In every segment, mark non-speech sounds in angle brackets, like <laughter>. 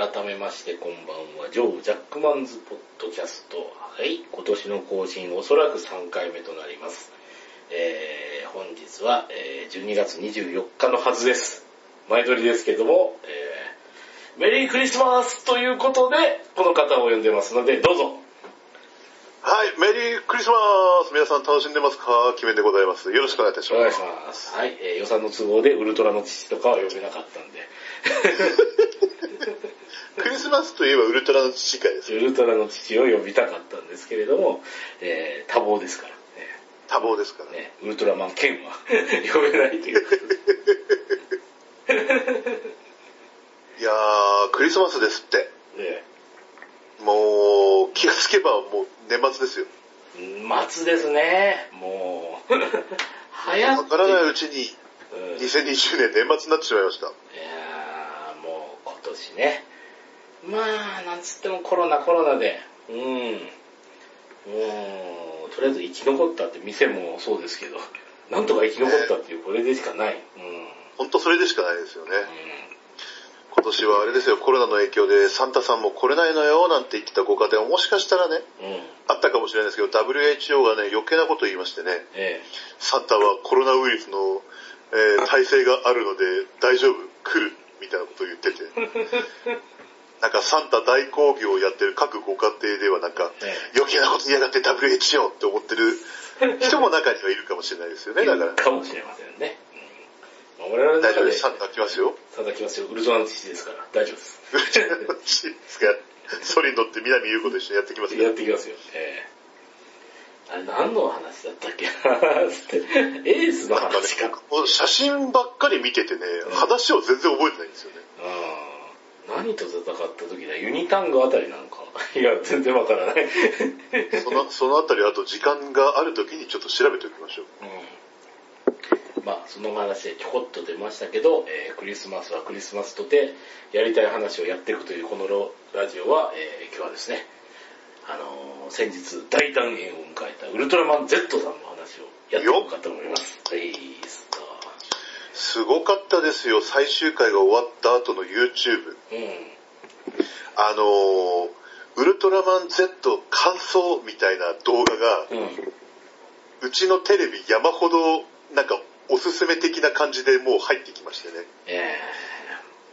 改めましてこんばんは、ジョー・ジャックマンズ・ポッドキャスト。はい、今年の更新おそらく3回目となります。えー、本日は、えー12月24日のはずです。前撮りですけども、えー、メリークリスマスということで、この方を呼んでますので、どうぞ。はい、メリークリスマス皆さん楽しんでますか？キメンでございます。よろしくお願いいたします。お願いします。はい、えー予算の都合でウルトラの父とかは呼べなかったんで、<laughs> <laughs> クリスマスといえばウルトラの父会です。ウルトラの父を呼びたかったんですけれども、えー多忙ですから、多忙ですから。ね、ウルトラマン剣は <laughs> 呼べないという <laughs> いやー、クリスマスですって。ねもう、気がつけばもう年末ですよ。末ですね、もう、早わからないうちにうんい2020年年末になってしまいました。やーね、まあ、なんつってもコロナコロナで、うん、もう、とりあえず生き残ったって店もそうですけど、なんとか生き残ったっていうこれでしかない。うん。ほんとそれでしかないですよね。う今年はあれですよ、コロナの影響でサンタさんも来れないのよなんて言ってたご家庭ももしかしたらね、ん、うん、あったかもしれないですけど、WHO がね、余計なこと言いましてね、えサンタはコロナウイルスの、えー耐性があるので大丈夫、来る、みたいなことを言ってて。<laughs> なんかサンタ大興行をやってる各ご家庭ではなんか、え余計なこと言いやがって WHO って思ってる <laughs> 人も中にはいるかもしれないですよね、えだから。かもしれませんね。うんまあ我々大丈夫です、サンタ来ますよ。サンタ来ますよ。ウルトラの父ですから、大丈夫です。ですが、ソリに乗って南優子と一緒にやってきますよ。やっていきますよ。ええあれ何の話だったっけ？<laughs> エースの話か。、写真ばっかり見ててね、話を全然覚えてないんですよね。うん何と戦った時だ？ユニタングあたりなのか <laughs> いや、全然わからない。<laughs> その、そのあたりあと時間がある時にちょっと調べておきましょう。うんまあ、その話でちょこっと出ましたけど、えークリスマスはクリスマスとて、やりたい話をやっていくというこのロラジオは、えー今日はですね、あのー先日大団円を迎えたウルトラマン Z さんの話をやっていこうかと思います。はい、スタすごかったですよ、最終回が終わった後の YouTube。ー。あのー、ウルトラマン Z 感想みたいな動画が、うん。うん。うちのテレビ山ほど、なんか、おすすめ的な感じでもう入ってきましてね。え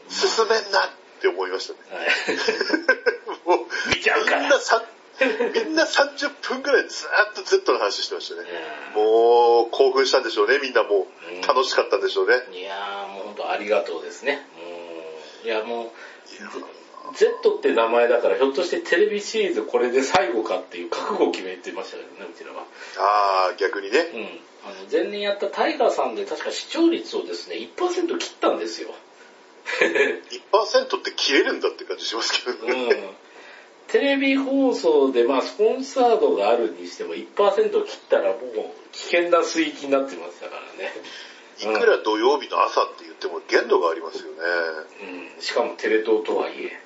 進めんなって思いましたね。ー、はい。<laughs> もう、見ちゃうからみんなさ、みんな30分くらいずーっと Z の話してましたね。うもう、興奮したんでしょうね、みんなもう。楽しかったんでしょうね。んいやー、もう本当ありがとうですね。もういや、もう、Z って名前だから、ひょっとしてテレビシリーズこれで最後かっていう覚悟を決めてましたけどね、うちらは。あー、逆にね。うん。あの、前年やったタイガーさんで確か視聴率をですね、1%切ったんですよ。1%って切れるんだって感じしますけどうね。ん。テレビ放送で、まあ、スポンサードがあるにしても1%切ったらもう危険な水域になってましたからね。いくら土曜日の朝って言っても限度がありますよね。うん。しかもテレ東とはいえ。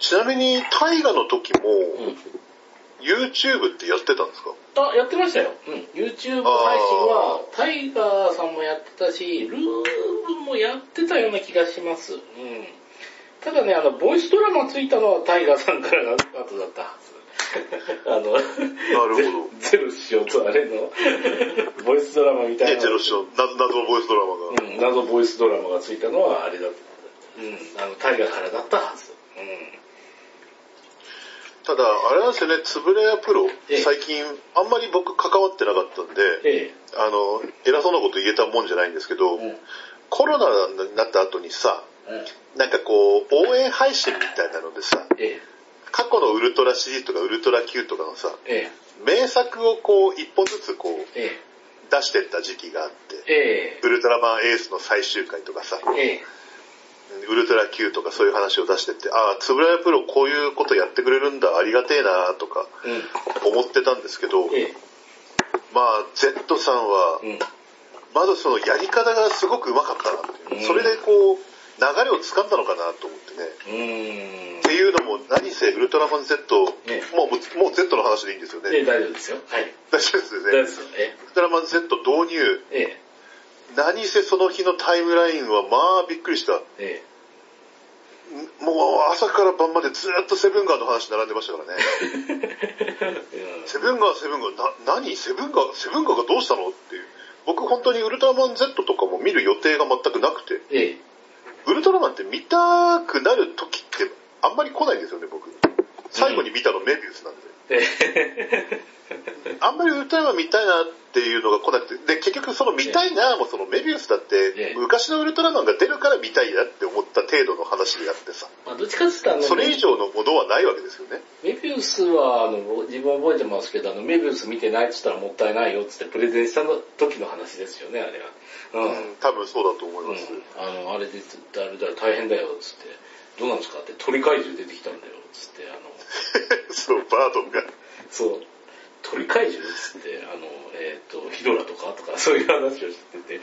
ちなみに、大河の時も、うん。うん。YouTube ってやってたんですか？あ、やってましたよ。うん。YouTube 配信は、タイガーさんもやってたし、ルーブもやってたような気がします。うん。ただね、あの、ボイスドラマついたのはタイガーさんからが後だったはず。<laughs> あの、なるほど <laughs> ゼロ師匠とあれの、<laughs> ボイスドラマみたいね、な。ゼロ師匠、謎謎のボイスドラマが。うん、謎ボイスドラマがついたのはあれだった。うん、あの、タイガーからだったはず。うん。ただ、あれなんですよね、つぶれやプロええ、最近、あんまり僕関わってなかったんで、えあの、偉そうなこと言えたもんじゃないんですけど、え。うん。コロナになった後にさ、うん。なんかこう、応援配信みたいなのでさ、え過去のウルトラシリーズとかウルトラ Q とかのさ、え。え名作をこう、一本ずつこう、え。え出してった時期があって、え。えウルトラマンエースの最終回とかさ、え。えウルトラ Q とかそういう話を出してって、ああ、つぶらやプロこういうことやってくれるんだ、ありがてえなとか。思ってたんですけど、ええ。まあ、Z さんはう、ん。まずそのやり方がすごく上手かったなっていううんそれでこう、流れを掴んだのかなと思ってね。うーんっ。ていうのも、何せウルトラマン Z、ねもう、もう Z の話でいいんですよね。ええ、大丈夫ですよ。はい。大丈夫ですよね。大丈夫ですウルトラマン Z 導入、え。え何せその日のタイムラインはまあびっくりした。え。えもう朝から晩までずっとセブンガーの話並んでましたからね。<laughs> セブンガー、セブンガー、な、何？セブンガー、セブンガーがどうしたの？っていう。僕本当にウルトラマン Z とかも見る予定が全くなくて、ええ。ウルトラマンって見たくなる時ってあんまり来ないですよね、僕。最後に見たのメビウスなんで。すあんまりウルトラマン見たいなっていうのが来なくて、で、結局その見たいなもそのメビウスだっえてえ、昔のウルトラマンが出るから見たいなって思った程度の話であってさ、まあ、どっちかって言ったらそれ以上のものはないわけですよね。メビウスは、あの、自分覚えてますけど、あの、メビウス見てないって言ったらもったいないよってってプレゼンした時の話ですよね、あれは。うん。うん、多分そうだと思います。うん、あの、あれで、あれだ、大変だよ、つって。どうなんですかって、鳥怪獣出てきたんだよ、つって、あの、<laughs> そう、バードンが。そう、鳥怪獣つって、あの、えっ、と、ヒドラとかとか、<laughs> そういう話をしてて、い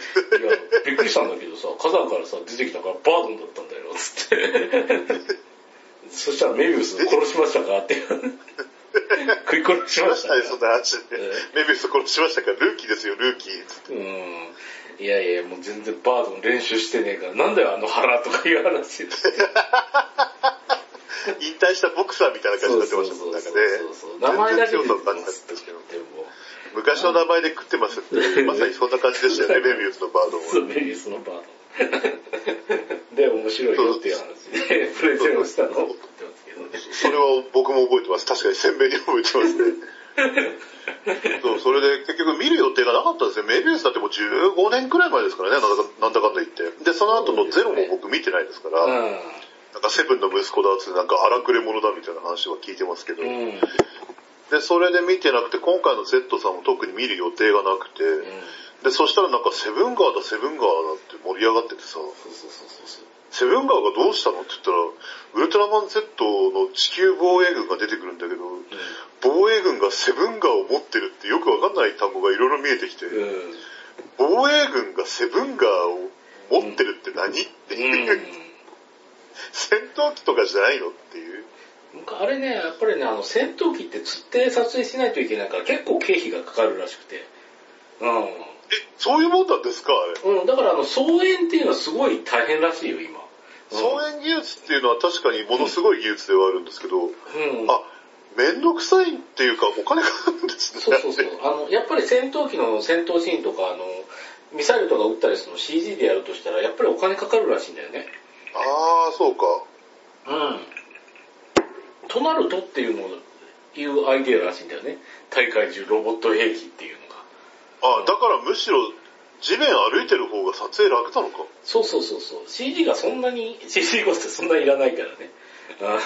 や、びっくりしたんだけどさ、火山からさ、出てきたからバードンだったんだよ、つって。<laughs> そしたらメビウス殺しましたかって。食い殺しましたそんな話でえ。メビウス殺しましたか？ら、ルーキーですよ、ルーキー。うん。いやいや、もう全然バードン練習してねえから、なんだよあの腹とかいう話。<laughs> 引退したボクサーみたいな感じになってましたもん、なんかね。そうそう名前だけで全然強さを感じたんですけど。でも、昔の名前で食ってますって、<laughs> まさにそんな感じでしたよね、メビウスのバードンは。そう、メビウスのバードン。<laughs> で、面白いよっていう話で、プレゼンをしたのを送ってますけどね。それは僕も覚えてます。確かに鮮明に覚えてますね。そう、それで結局見る予定がなかったんですよ。メビウスだってもう15年くらい前ですからね、なんだかなんだかんだ言って。で、その後のゼロも僕見てないですから、なんかセブンの息子だってなんか荒くれ者だみたいな話は聞いてますけど、うん。うん。で、それで見てなくて、今回の Z さんも特に見る予定がなくて、で、そしたらなんかセブンガーだ、セブンガーだって盛り上がっててさ、そうそうそうそう。セブンガーがどうしたのって言ったら、ウルトラマン Z の地球防衛軍が出てくるんだけど、防衛軍がセブンガーを持ってるってよくわかんない単語がいろいろ見えてきて、うん。うん。防衛軍がセブンガーを持ってるって何？っていう、戦闘機とかじゃないのっていう。うん。あれね、やっぱりね、あの、戦闘機って釣って撮影しないといけないから結構経費がかかるらしくて。うえ、そういうもんなんですか？あれ。ん。うん、だからあの、操演っていうのはすごい大変らしいよ、今。操演技術っていうのは確かにものすごい技術ではあるんですけど、うん。あ、めんどくさいっていうかお金かかるんですね。そうそうそう。あの、やっぱり戦闘機の戦闘シーンとか、あの、ミサイルとか撃ったりするの CG でやるとしたら、やっぱりお金かかるらしいんだよね。ああ、そうか。うん。となるとっていうのを、いうアイデアらしいんだよね。大会中ロボット兵器っていうのが。あだからむしろ地面歩いてる方が撮影楽なのか？そうそうそうそう。CG がそんなに、CG コストそんなにいらないからね。あ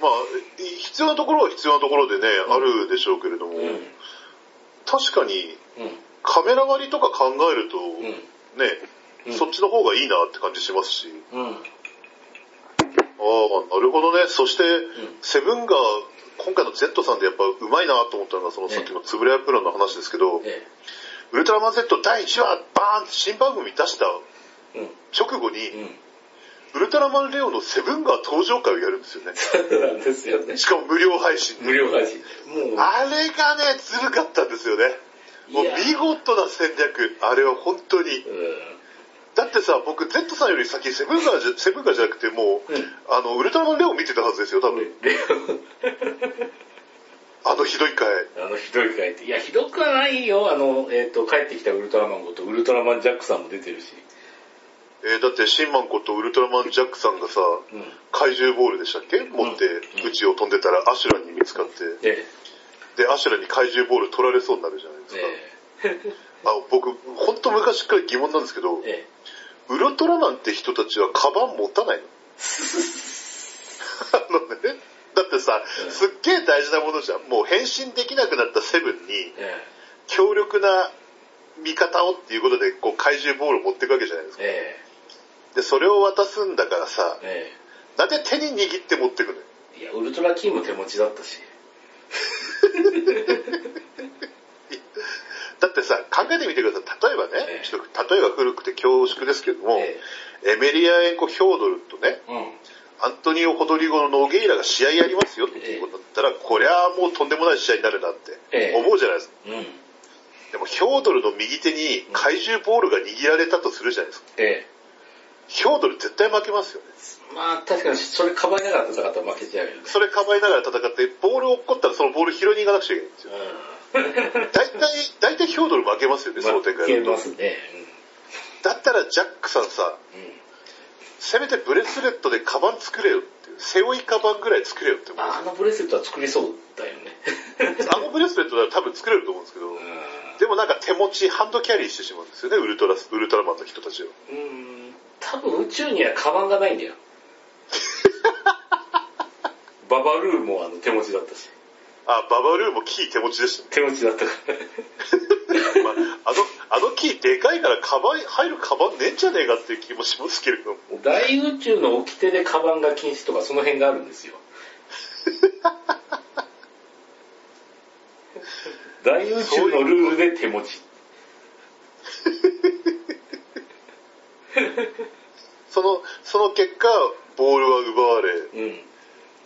まあ、必要なところは必要なところでね、あるでしょうけれども、うん。うん。確かにうん。カメラ割りとか考えると、うん。ね、うんそっちの方がいいなって感じしますし。うん。ああ、なるほどね。そして、セブンが、今回の Z さんでやっぱうまいなと思ったのが、そのさっきのつぶれやプロの話ですけど、えウルトラマン Z 第1話、バーンって新番組出した。直後に、うん。ウルトラマンレオのセブンが登場会をやるんですよね。そうなんですよね。しかも無料配信で。無料配信。もう、あれがね、ずるかったんですよね。もう見事な戦略。あれは本当に。うん。だってさ、僕 Z さんより先セブンガーじゃ、セブンガーじゃなくてもう、うんあの、ウルトラマンレオ見てたはずですよ、多分。レあのひどい回。オ、あの、ひどい回って。いや、ひどくはないよ。あの、えっ、と、帰ってきたウルトラマンごと、ウルトラマンジャックさんも出てるし。えーだってシンマンことウルトラマンジャックさんがさ、うん。怪獣ボールでしたっけ？持って宇宙を飛んでたらアシュラに見つかって、えで、アシュラに怪獣ボール取られそうになるじゃないですえ。か。えあ僕、ほんと昔から疑問なんですけど、え。えウルトラマンって人たちはカバン持たないの？<laughs> あのね、だってさ、うんすっげえ大事なものじゃん。もう変身できなくなったセブンに、え。強力な味方をっていうことで、こう怪獣ボールを持っていくわけじゃないですか。えで、それを渡すんだからさえ。、えなんで手に握って持ってくの。いや、ウルトラキーも手持ちだったし。<laughs> だってさ、考えてみてください。例えばね、ええちょっと例えが古くて恐縮ですけども、えエメリアエンコ・ヒョードルとね、え。うん。アントニオ・ホドリゴのノゲイラが試合やりますよっていうことだったら、こりゃもうとんでもない試合になるなってええ思うじゃないですか。うん。でもヒョードルの右手に怪獣ボールが握られたとするじゃないですか。えヒョードル絶対負けますよね。まあ確かにそれかばいながら戦ったら負けちゃうよね。それかばいながら戦って、ボールを落っこったらそのボール拾いに行かなくちゃいけないんですよ。う大体、大体ヒョードル負けますよね、その展ん。負け開だと。ますね。だったらジャックさんさ、うん。うんせめてブレスレットでカバン作れよっていう。背負いカバンぐらい作れよって思うあのブレスレットは作りそうだよね。よ。<laughs> あのブレスレットなら多分作れると思うんですけど、でもなんか手持ち、ハンドキャリーしてしまうんですよね、ウルトラ、ウルトラマンの人たちは。うん。うん。多分宇宙にはカバンがないんだよ。<laughs> ババルーもあの手持ちだったし。あ、ババルーもキー手持ちでしたね。手持ちだったから。<laughs> まあ、あの、あのキーでかいからカバン、入るカバンねえんじゃねえかっていう気もしますけれども。大宇宙の掟でカバンが禁止とかその辺があるんですよ。<laughs> 大宇宙のルールで手持ち。<laughs> その、その結果、ボールは奪われ、うん。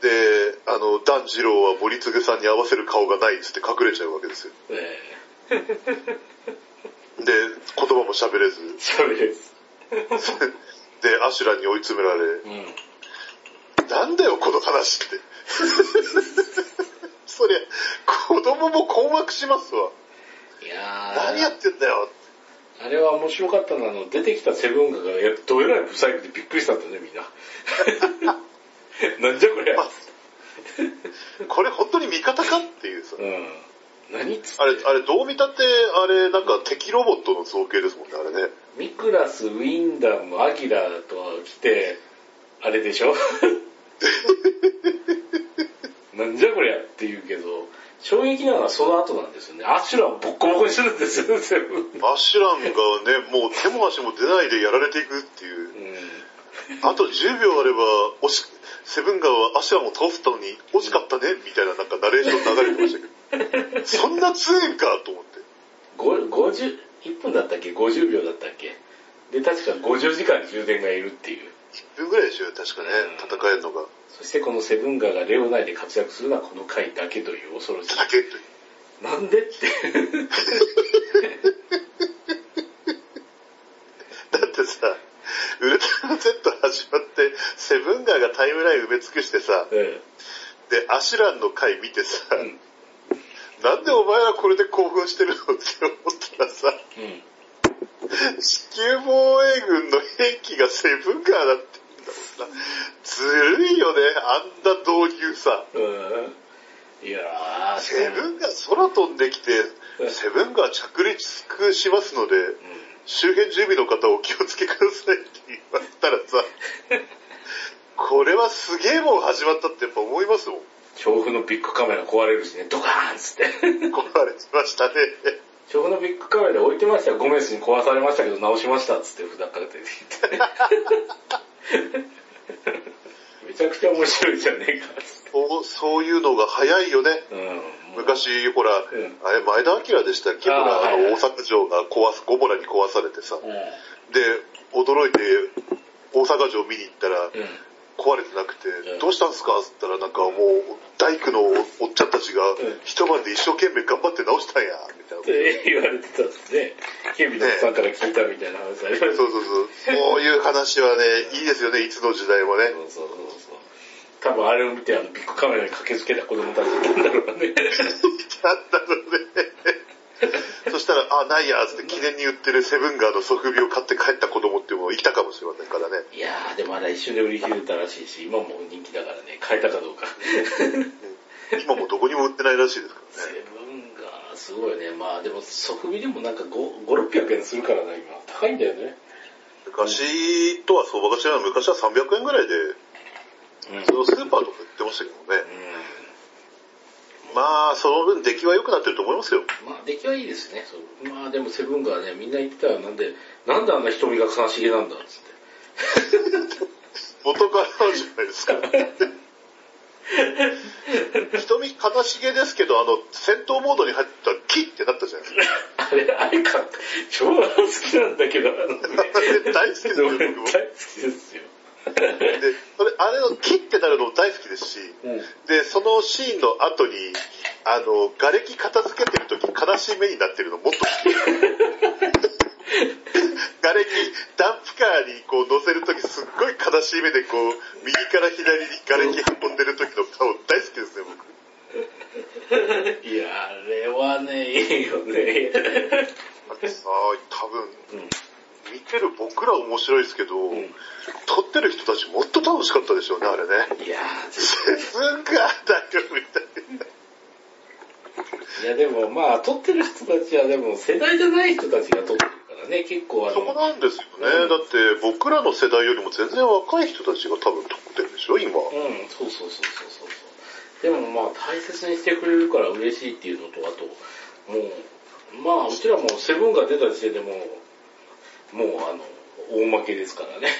で、あの、ダンジローは森次さんに合わせる顔がないっつって隠れちゃうわけですよ。え <laughs> で、言葉も喋れず、え喋れです。<laughs> で、アシュラに追い詰められ、うん。なんだよ、この話って。<laughs> そりゃ、子供も困惑しますわ。いや何やー、ってんだよ。あれは面白かったのは、あの、出てきたセブンガが、やどえらいブサイクでびっくりしたんだね、みんな。<laughs> なんじゃこりゃ。まこれ本当に味方かっていうさ。うん。何っつってあれ、あれどう見たって、あれなんか敵ロボットの造形ですもんね、あれね。ミクラス、ウィンダム、アギラと来て、あれでしょ？<laughs> なんじゃこりゃって言うけど、衝撃なのはその後なんですよね。アシュラをボッコボコにするんですよ、セブン。アシュランがね、もう手も足も出ないでやられていくっていう。うあと10秒あれば、惜し、セブンガーはアシュランを倒せたのに惜しかったね、みたいななんかナレーション流れてましたけど。<laughs> そんな強いんかと思って。ん。ご50、1分だったっけ ?50 秒だったっけ？で、確か50時間充電がいるっていう。1分ぐらいでしょ、確かね、戦えるのが。そしてこのセブンガーがレオナイで活躍するのはこの回だけという恐ろしい。だけという。なんでって。<laughs> だってさ、ウルトラ Z 始まって、セブンガーがタイムライン埋め尽くしてさ、えで、アシュランの回見てさ、えうん。なんでお前らこれで興奮してるのって思ったらさ、うん。地球防衛軍の兵器がセブンガーだって言うんだもんな。ずるいよね、あんな導入さ。うん。いやー、セブンガー空飛んできて、セブンガー着陸しますので、周辺住民の方お気をつけくださいって言われたらさ、<laughs> これはすげえもん始まったってやっぱ思いますもん。調布のビッグカメラ壊れるしね、ドカーンっつって。壊れてましたね。調布のビッグカメラで置いてましたよ。ゴメスに壊されましたけど直しましたっつって札から出てきて。<laughs> めちゃくちゃ面白いじゃねえか。そうそういうのが早いよね。うん。昔、ほら、うんあれ、前田明でしたっけ？ほら、あの、大阪城が壊す、ゴモラに壊されてさ。うん。で、驚いて、大阪城見に行ったら、うん。壊れてなくて、うんどうしたんすか？って言ったら、なんかもう、大工のおっちゃんたちがん、一晩で一生懸命頑張って直したんや、みたいな。言われてたんですね。警備のおっさんから聞いたみたいな話ありましたそうそうそう。そういう話はね、いいですよね、いつの時代もね。そうそうそうそう。多分あれを見てあのビッグカメラに駆けつけた子供たちなんだろうね。な <laughs> んだろうね。そしたら、あ、ないや、つって記念に売ってるセブンガーのソフビを買って帰った子供っていうのもいたかもしれませんからね。いやー、でもあれ一瞬で売り切れたらしいし、今も人気だからね、買えたかどうか。今もどこにも売ってないらしいですからセね。ブンがすごいね。まあでも、ソフビでもなんか5、5 600円するからな、今。高いんだよね。昔とは相場が違う昔は300円ぐらいで、うん。それをスーパーとか売ってましたけどね。まあ、その分出来は良くなってると思いますよ。まあ出来はいいですね。まあでもセブンがね、みんな言ってたよ。なんで、なんであんな瞳が悲しげなんだっつって。<laughs> 元からじゃないですか。瞳悲しげですけど、あの、戦闘モードに入ったらキッってなったじゃないですか。あれ、あれか、超好きなんだけど、あのね、<laughs> 大好きですよ、俺大好僕も。きですよ。で、それ、あれのキッってなるのも大好きですし、うん。で、そのシーンの後に、あの、瓦礫片付けてる時悲しい目になってるのもっと好き。<laughs> 瓦礫、ダンプカーにこう乗せるときすっごい悲しい目でこう、右から左に瓦礫運んでる時の顔大好きですね、僕。いや、あれはね、いいよね。だってさ、多分、見てる僕ら面白いですけど、ん撮ってる人たちもっと楽しかったでしょうね、あれね。いやセブンガーだよ、みたいな。いやでもまあ、撮ってる人たちはでも世代じゃない人たちが撮ってるからね、結構あそこの、なんですよね。うんだって僕らの世代よりも全然若い人たちが多分撮ってるでしょ、今。うん、そうそうそうそうそうそう。でもまあ、大切にしてくれるから嬉しいっていうのと、あと、もう、まあ、うちらもセブンが出た時点でもう、もうあの、大負けですからね。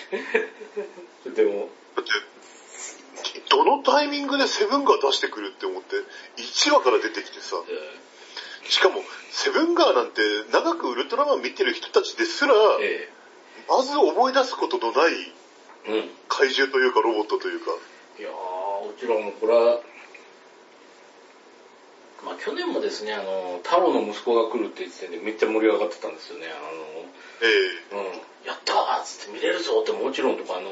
<laughs> でも、だって、どのタイミングでセブンガー出してくるって思って、1話から出てきてさ、えしかも、セブンガーなんて長くウルトラマン見てる人たちですら、えまず思い出すことのない。怪獣というかロボットというか、いやー、うちらもこれは、まあ去年もですね、あの、太郎の息子が来るって言っててめっちゃ盛り上がってたんですよね。ええあの、うん、やったーっつって見れるぞってもちろんとかあの、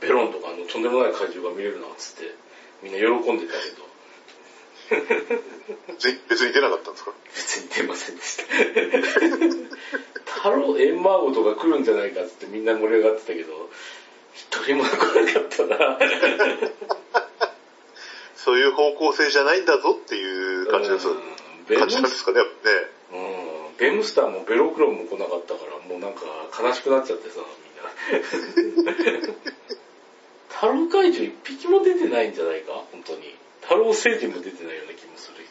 ベロンとかあの、とんでもない怪獣が見れるなっつって、みんな喜んでたけど、<laughs> ぜ別に出なかったんですか？別に出ませんでした。太郎、エンマーゴとか来るんじゃないかっつってみんな盛り上がってたけど、一人も来なかったな。そういう方向性じゃないんだぞっていう感じです。感じなんですかね、やっぱね。うん、ベムスターもベロクロンも来なかったから、もうなんか悲しくなっちゃってさ、<laughs> みんな。タロウ怪獣一匹も出てないんじゃないか？本当に。タロウ星人も出てないような気もするし。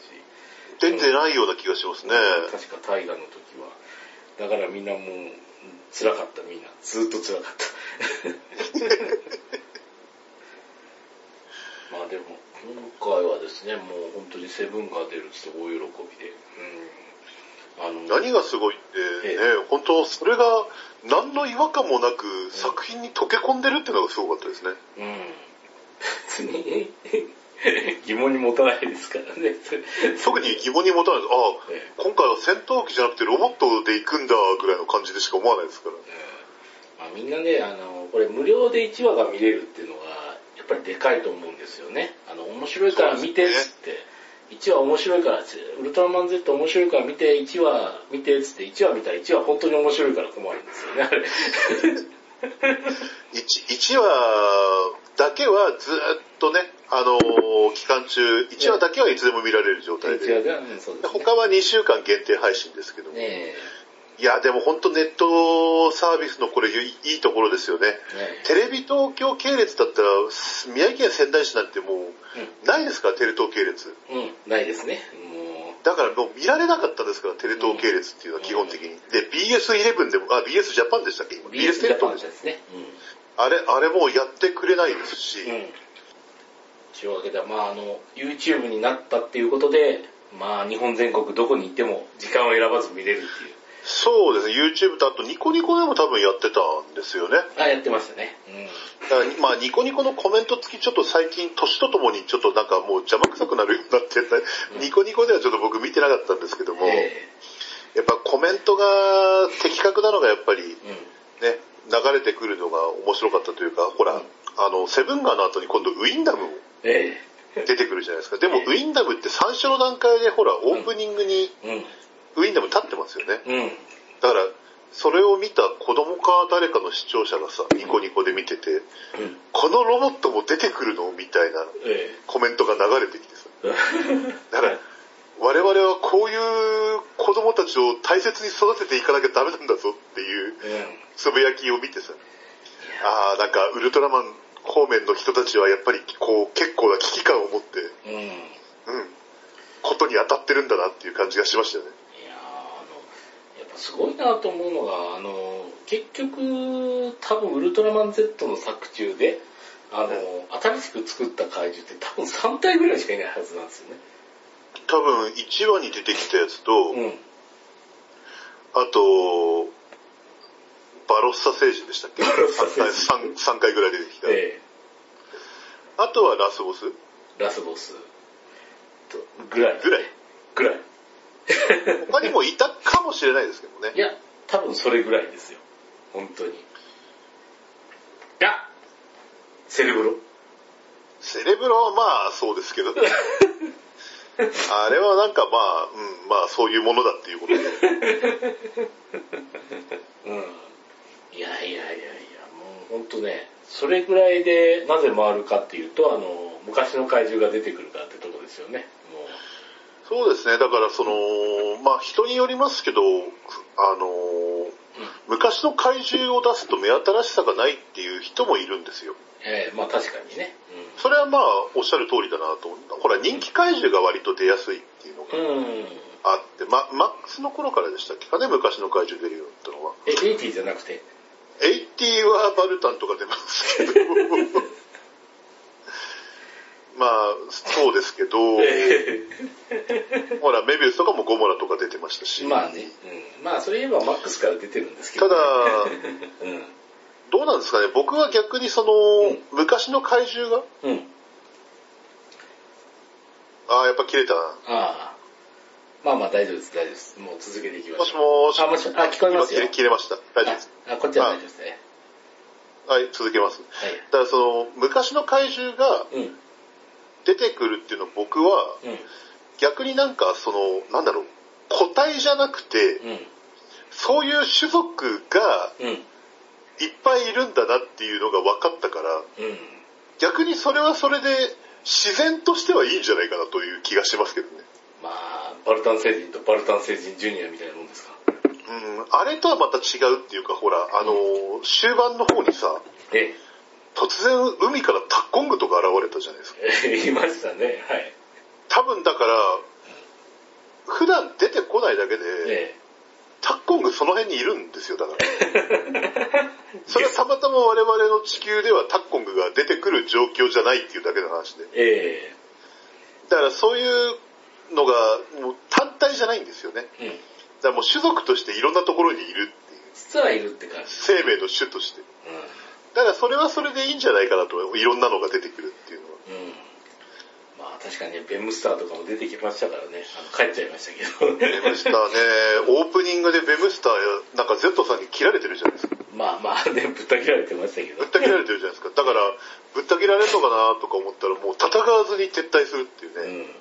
出てないような気がしますね。確か大河の時は。だからみんなもう、辛かったみんな。ずーっと辛かった。<laughs> まあでも、今回はですね、もう本当にセブンが出るって大喜びで。うん。あの、何がすごいってえね、本当それが何の違和感もなく作品に溶け込んでるっていうのがすごかったですね。うん。別に、疑問に持たないですからね。<laughs> 特に疑問に持たないです。ああ、え今回は戦闘機じゃなくてロボットで行くんだぐらいの感じでしか思わないですから。まあ、みんなね、あの、これ無料で1話が見れるっていうのが、ぱりでかいと思うんですよね。あの、面白いから見てっつって、1話面白いから、ウルトラマン Z 面白いから見て、1話見てっつって、1話見たら1話本当に面白いから困るんですよね、あれ。<laughs> 1, 話だけはずっとね、あのー期間中、1話だけはいつでも見られる状態1で。話でね。他は2週間限定配信ですけども。ねいや、でも本当ネットサービスのこれいいところですよね。え、ねテレビ東京系列だったら、宮城県仙台市なんてもう、ないですか？ら、テレ東系列。え。うん、ないですね。もだからもう見られなかったですから、テレ東系列っていうのは基本的に。で、BS11 でも、あ、BS ジャパンでしたっけ？今？う、BS ジャパンでですね。あれ、あれもうやってくれないですし、うん。うん。というわけで、まああの、YouTube になったっていうことで、まあ日本全国どこに行っても時間を選ばず見れるっていう。そうですね、YouTube とあとニコニコでも多分やってたんですよね。あ、やってましたね。だからまあニコニコのコメント付きちょっと最近年とともにちょっとなんかもう邪魔くさくなるようになって、ニコニコではちょっと僕見てなかったんですけどうん。も、えやっぱコメントが的確なのがやっぱりえね、流れてくるのが面白かったというか、ほら、うんあの、セブンガーの後に今度ウィンダムうん。え出てくるじゃないですか。でもええウィンダムって最初の段階でほら、オープニングにえ。ウィンダム立ってますよね。うん。うん。だから、それを見た子供か誰かの視聴者がさ、ニコニコで見てて、うん。このロボットも出てくるのみたいなえコメントが流れてきてさ。え。<laughs> だから、我々はこういう子供たちを大切に育てていかなきゃダメなんだぞっていううん。つぶやきを見てさ、ああ、なんかウルトラマン方面の人たちはやっぱりこう結構な危機感を持って、うん。いうん、ことに当たってるんだなっていう感じがしましたよね。すごいなと思うのが、あの、結局、多分ウルトラマン Z の作中で、あの、新しく作った怪獣って多分3体ぐらいしかいないはずなんですよね。多分1話に出てきたやつと、うん。あと、バロッサ星人でしたっけ？バロッサ星人 3, 3回ぐらい出てきた。えあとはラスボスえラスボスと、ぐらい。ぐらい。ぐらい。<laughs> 他にもいたかもしれないですけどねい。や、多分それぐらいですよ。本当に。いや、セレブロ。セレブロ？はまあそうですけど、<laughs> あれはなんかまあ、うん、まあそういうものだっていうことで。<laughs> うん。いやいやいやいや、もう本当ね、それぐらいでなぜ回るかっていうと、あの、昔の怪獣が出てくるかってとこですよね。もそうですね、だからその、まあ人によりますけど、あの、昔の怪獣を出すと目新しさがないっていう人もいるんですよ。う、ええまあ確かにね。それはまあおっしゃる通りだなと。ほら人気怪獣が割と出やすいっていうのがうん。うん。あって、ま、マックスの頃からでしたっけかね、昔の怪獣出るようになったのは。え、エイティじゃなくて？80はバルタンとか出ますけど、<laughs> まあ、そうですけど、<laughs> ほら、メビウスとかもゴモラとか出てましたし、まあね。うん。まあそれ言えばマックスから出てるんですけど、ただ、<laughs> うん。どうなんですかね、僕は逆にその、うん昔の怪獣が、うん。ああ、やっぱ切れたな。ああ。まあまあ大丈夫です、大丈夫です。もう続けていきまもししょう。もし、あもしあ聞こえますよ今切れ切れました。大丈夫です。あ、あこっちは大丈夫ですね。はい、続けます。はい。だからその、昔の怪獣がうん。出てくるっていうのを僕は、うん。逆になんかその、なんだろう、個体じゃなくて、うん。そういう種族がうん。いっぱいいるんだなっていうのが分かったから、うん。逆にそれはそれで自然としてはいいんじゃないかなという気がしますけどね。まあ、バルタン星人とバルタン星人ジュニアみたいなもんですか？うん、あれとはまた違うっていうか、ほら、あのー終盤の方にさ、え突然海からタッコングとか現れたじゃないですか。<laughs> いましたね。はい。多分だから、普段出てこないだけで、えタッコングその辺にいるんですよ、だから。<laughs> それはたまたま我々の地球ではタッコングが出てくる状況じゃないっていうだけの話で。え。えだからそういうのがもう単体じゃないんですよね。え。うん。だからもう種族としていろんなところにいるっていう。実はいるって感じ。生命の種として。うだからそれはそれでいいんじゃないかなと、いろんなのが出てくるっていうのは。ん。うん。まあ確かにね、ベムスターとかも出てきましたからね。あの帰っちゃいましたけど。ベムスターね、<laughs> オープニングでベムスター、なんか Z さんに切られてるじゃないですか。まあまあね、ぶった切られてましたけどぶっ。た切られてるじゃないですか。だから、ぶった切られるのかなとか思ったら、もう戦わずに撤退するっていうね。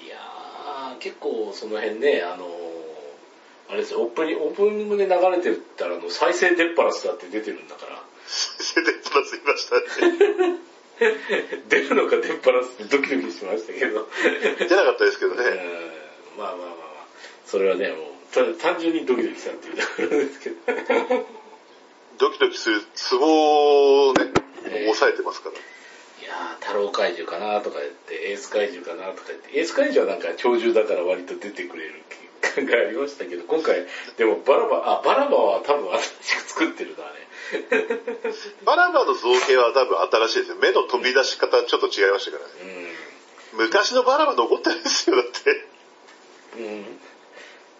うん。いやー、結構その辺ね、あのーあれですよ、オープニングで流れてたら、あの、再生デッパラスだって出てるんだから。セデプラスいましたね。出るのかデッパラスってドキドキしましたけど。出なかったですけどうんね。まあまあまあまあ、それはね、もう、ただ単純にドキドキしたっていうところですけど。ドキドキするツボをね、ええ抑えてますから。いやー、太郎怪獣かなとか言って、エース怪獣かなとか言って、エース怪獣はなんか鳥獣だから割と出てくれる感がありましたけど、今回、でもバラバ、あ、バラバは多分新しく作ってるな、あれ。バラバの造形は多分新しいですよ。目の飛び出し方ちょっと違いましたからね。昔のバラバ残ってないですよ、だって。うん。うん。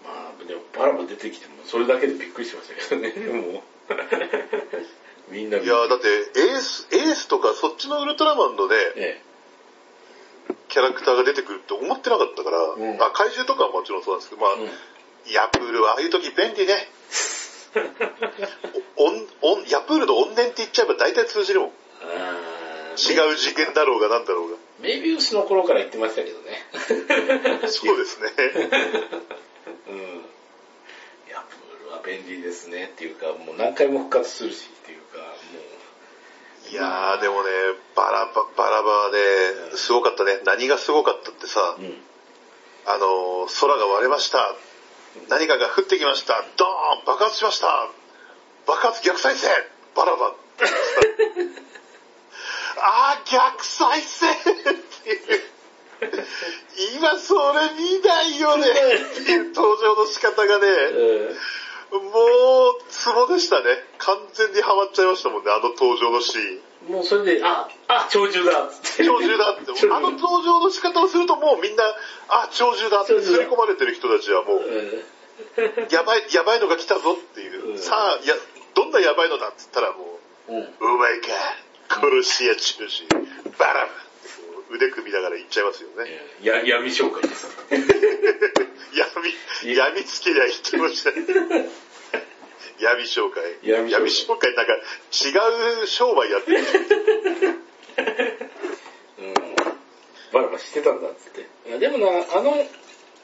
まあ、でもバラバ出てきても、それだけでびっくりしましたけどね、もう。<laughs> みんないやだって、エース、エースとかそっちのウルトラマンのね、えキャラクターが出てくるって思ってなかったから、うんあ怪獣とかはもちろんそうなんですけど、まあ、え。うん。ヤプールはああいう時便利ね。<laughs> おんおんヤプールの怨念って言っちゃえば大体通じるもん。違う事件だろうがなんだろうが。メビウスの頃から言ってましたけどね。<laughs> そうですね。<laughs> うん。ヤプールは便利ですねっていうか、もう何回も復活するしっていうか、もいやーでもね、バラバ、バラバはね、すごかったね。何がすごかったってさう、、うん。あのー空が割れました。何かが降ってきました。ドーン爆発しました爆発逆再生バラバ <laughs> あー、逆再生っていう。今それ見ないよねっていう登場の仕方がね、もう、ツボでしたね。完全にハマっちゃいましたもんね、あの登場のシーン。もうそれで、あ、あ、鳥獣だっつって。鳥獣だって、あの登場の仕方をするともうみんな、あ、鳥獣だって刷り込まれてる人たちはもう、うんやばい、やばいのが来たぞっていう。うんさあ、や、どんなやばいのだって言ったらもうん。う、オーマイガー、殺し屋中心、バラバってこう腕組みながら言っちゃいますよね。や、闇紹介です。<laughs> 闇、闇つけりゃ言ってましたね。<laughs> 闇商会。闇商会商会なんか違う商売やってる。うん。バラバラしてたんだっつって。いや、でもな、あの、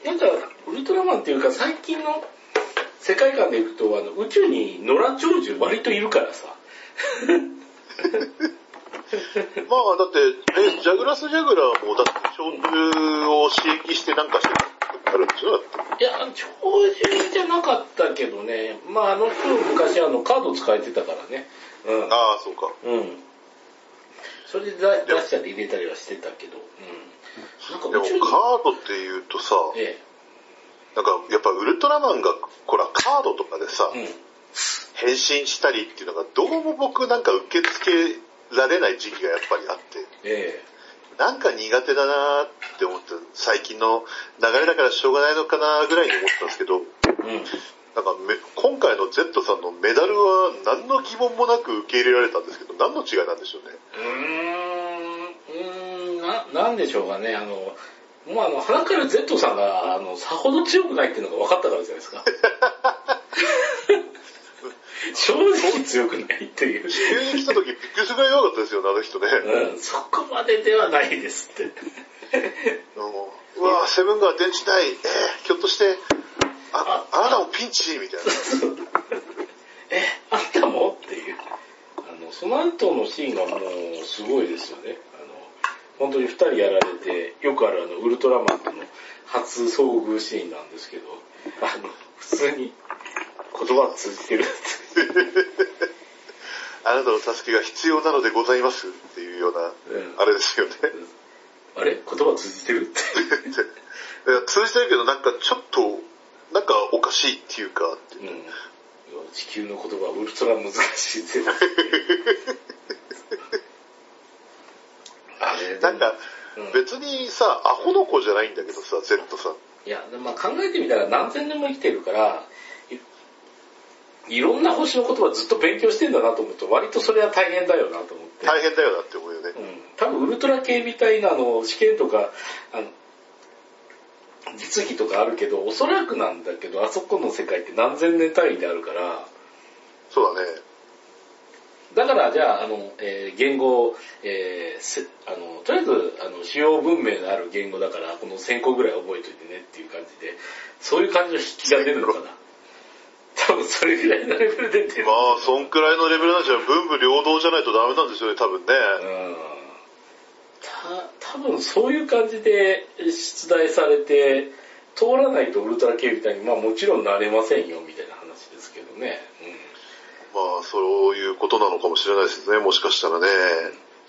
なんか、ウルトラマンっていうか最近の世界観でいくと、あの、宇宙に野良長寿割といるからさ。<laughs> まあだって、え、ジャグラス・ジャグラーもだって長寿を刺激してなんかしてるあるんでしょ。いや、長寿じゃなかったけどね。まあ、あの人昔あの、カード使えてたからね。うん。ああ、そうか。うん。それで出出したり入れたりはしてたけど。うん。なんかでもカードって言うとさ、えなんかやっぱウルトラマンが、ほらカードとかでさ、え。うん。変身したりっていうのがどうも僕なんか受け付けられない時期がやっぱりあって、えなんか苦手だなーって思って、最近の流れだからしょうがないのかなぐらいに思ってたんですけど、え。うん。なんかめ今回の Z さんのメダルは何の疑問もなく受け入れられたんですけど、何の違いなんでしょうね？うーん、うーん、な、なんでしょうかね、あの、もうあの、鼻から Z さんが、あの、さほど強くないっていうのが分かったからじゃないですか。<laughs> 正直強くないっていう。地球に来た時びっくりするぐらい弱かったですよね、あの人ね。うん、そこまでではないですって。うんうわぁ、セブンが電池ない。えー、ひょっとして、あ、あなたもピンチみたいな。え、あんたもっていう。あの、その後のシーンがもう、すごいですよね。あの、本当に二人やられて、よくあるあの、ウルトラマンとの初遭遇シーンなんですけど、あの、普通に言葉通じてる。<laughs> あなたの助けが必要なのでございますっていうような、うんあれですよね。あれ？言葉通じてるって。<laughs> 通じてるけどなんかちょっと、なんかおかしいっていうか、っていううん。地球の言葉はウルトラ難しいぜ。<laughs> あれ？なんかうん別にさ、アホの子じゃないんだけどさ、Z さん。いや、まあ考えてみたら何千年も生きてるから、いいろんな星の言葉ずっと勉強してんだなと思うと、割とそれは大変だよなと思って。大変だよなって思うよね。うん。多分ウルトラ警備隊のあの、試験とか、あの、実技とかあるけど、おそらくなんだけど、あそこの世界って何千年単位であるから、そうだね。だから、じゃあ、あの、えー言語、えーせあの、とりあえず、あの、主要文明のある言語だから、この1000個ぐらい覚えといてねっていう感じで、そういう感じの引きが出るのかな。多分それぐらいのレベルで出る。まあ、そんくらいのレベルなんじゃ文武両道じゃないとダメなんですよね、多分ね。うん。た、多分そういう感じで出題されて、通らないとウルトラ警備隊に、まあもちろんなれませんよ、みたいな話ですけどね。うん。まあ、そういうことなのかもしれないですね、もしかしたらね。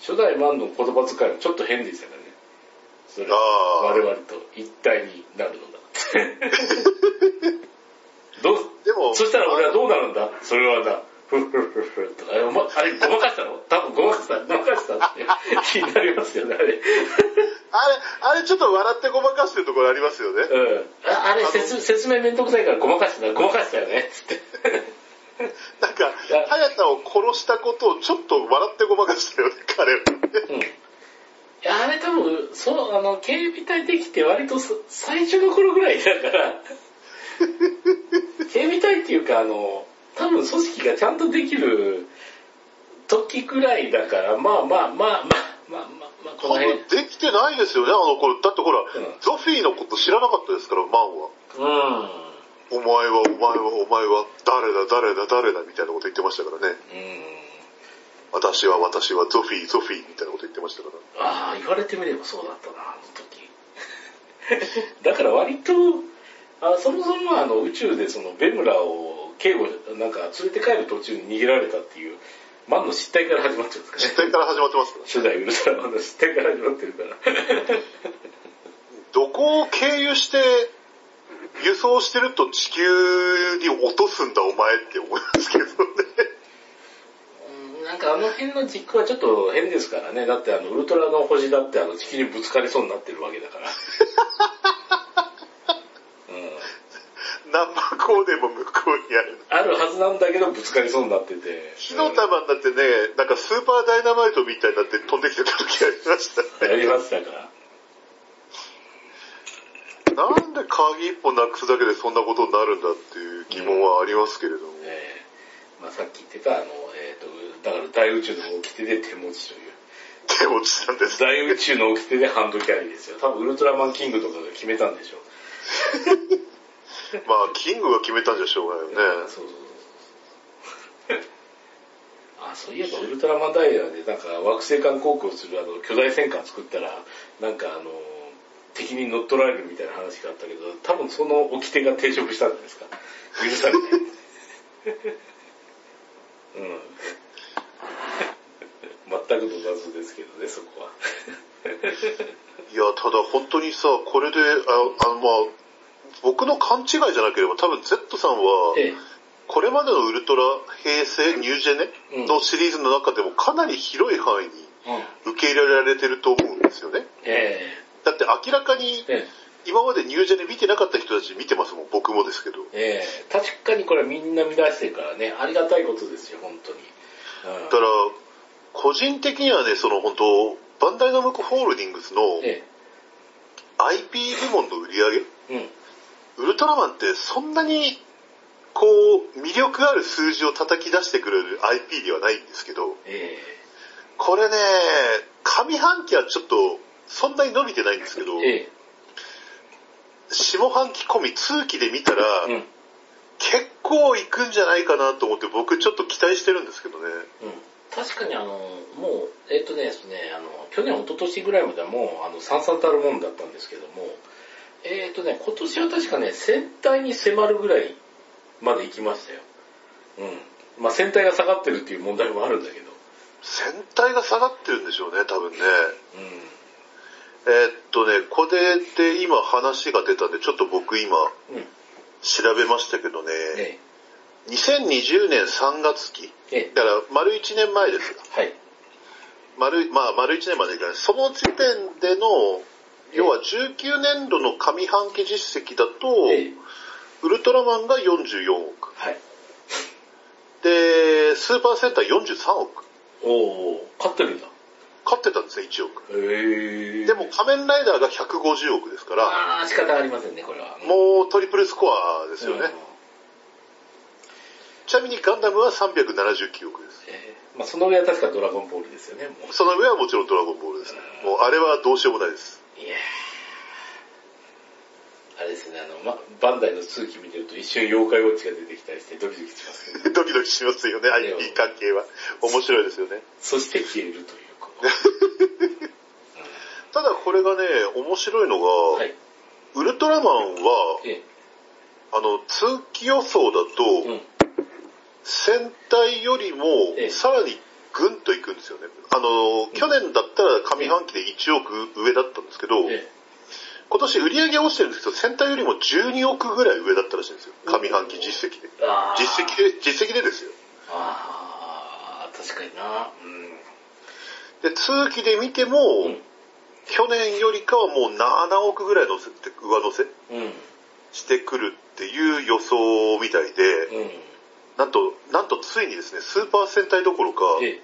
初代マンの言葉遣いもちょっと変でしたからね。それああ我々と一体になるのだ。<laughs> どう？でも、そしたら俺はどうなるんだ？それはな、ふふふふ <laughs> とか、あれ、おまあれごまかしたの？多分ごまかした、<laughs> ごまかしたって気になりますよね、あれ。<laughs> あれ、あれちょっと笑ってごまかしてるところありますよね。うん。ああれ説、説明めんどくさいからごまかしたな、ごまかしたよね、つって。なんかや、早田を殺したことをちょっと笑ってごまかしたよね、彼ら。うん。いや、あれ多分、そう、あの、警備隊できて割とそ最初の頃ぐらいだから、警備隊っていうか、あの、多分組織がちゃんとできる時くらいだから、まあまあまあまあ、まあまあまあ、こ多の辺分。できてないですよね、あの頃。だってほら、んゾフィーのこと知らなかったですから、マンは。うん。お前は、お前は、お前は、誰だ、誰だ、誰だ、みたいなこと言ってましたからね。うん。私は、私は、ゾフィー、ゾフィー、みたいなこと言ってましたから。ああ、言われてみればそうだったな、あの時。<laughs> だから割と、あそもそもあの宇宙でそのベムラを警護、なんか連れて帰る途中に逃げられたっていう、マンの失態から始まっちゃうんですかね。実態から始まってます。初代ウルトラマンの失態から始まってるから。どこを経由して、輸送してると地球に落とすんだ、お前って思いますけどね。うんなんかあの辺の軸はちょっと変ですからね。だってあのウルトラの星だってあの地球にぶつかりそうになってるわけだから。<laughs> うん何番こうでも向こうにある。あるはずなんだけどぶつかりそうになってて。火の玉になってね、なんかスーパーダイナマイトみたいになって飛んできてた時ありましたね。やりましたか？ら。なんで鍵一本なくすだけでそんなことになるんだっていう疑問はありますけれども。ええまあ、さっき言ってた、あの、えっ、と、だから大宇宙の掟で手持ちという。手持ちなんです。大宇宙の掟でハンドキャリーですよ。多分ウルトラマンキングとかが決めたんでしょう。<laughs> <laughs> まあ、キングが決めたんじゃしょうがないよね。そうそうそう。<laughs> あ、そういえばウルトラマンダイヤでなんか惑星間航行するあの巨大戦艦作ったら、なんかあの、敵に乗っ取られるみたいな話があったけど、多分その掟が抵触したんじゃないですか？許されない。うん。全くの謎ですけどね、そこは。<laughs> いや、ただ本当にさ、これで、ああの、まあ、僕の勘違いじゃなければ多分 Z さんは、ええ。これまでのウルトラ平成ニュージェうんネのシリーズの中でもかなり広い範囲にうん。受け入れられてると思うんですよね。えだって明らかにえ。え今までニュージェネ見てなかった人たち見てますもん、僕もですけど。え。ええ。確かにこれみんな見出してるからね、ありがたいことですよ、本当に。うんだから、個人的にはね、その本当、バンダイナムコホールディングスのえ IP 部門の売り上げ、え。うん。ウルトラマンってそんなに、こう、魅力ある数字を叩き出してくれる IP ではないんですけど、えこれね、上半期はちょっと、そんなに伸びてないんですけど、え。え下半期込み通期で見たら、え。うん。結構いくんじゃないかなと思って僕ちょっと期待してるんですけどね。うん。確かにあの、もう、えっ、とねですね、あの、去年、一昨年ぐらいまではもう、あの、さんさんたるもんだったんですけども、えっ、とね、今年は確かね、戦隊に迫るぐらいまで行きましたよ。うん。まあ、戦隊が下がってるっていう問題もあるんだけど。戦隊が下がってるんでしょうね、多分ね。うん。えーっとね、これで今話が出たんで、ちょっと僕今うん。調べましたけどね、え2020年3月期、え。ええ。だから丸1年前です。はい。丸、まあ丸1年までいかない。その時点での、要は19年度の上半期実績だと、ええ。ウルトラマンが44億。はい。で、スーパーセンター43億。おー、勝ってるんだ。勝ってたんですね、1億。へえ。でも仮面ライダーが150億ですから、あー、仕方ありませんね、これは。もうトリプルスコアですよね。うんちなみにガンダムは379億です。えーまあ、その上は確かドラゴンボールですよね。その上はもちろんドラゴンボールです。もうあれはどうしようもないです。いやーあれですね、あの、ま、バンダイの通期見てると一瞬妖怪ウォッチが出てきたりしてドキドキしますけど、<laughs> ドキドキしますよね、IP 関係は。面白いですよね。そして消えるという、こ <laughs> の。ただこれがね、面白いのが、はい。ウルトラマンは、えあの、通期予想だと、え。うん。戦隊よりもええさらにぐんといくんですよね。あの、去年だったら上半期で1億上だったんですけど、え今年売り上げ落ちてるんですけど、戦隊よりも12億ぐらい上だったらしいんですよ。上半期実績で。実績で、実績でですよ。あー、確かにな。で、通期で見ても、うん。去年よりかはもう7億ぐらい乗せて、上乗せうん。うん。してくるっていう予想みたいで、うん。なんと、なんとついにですね、スーパー戦隊どころか、え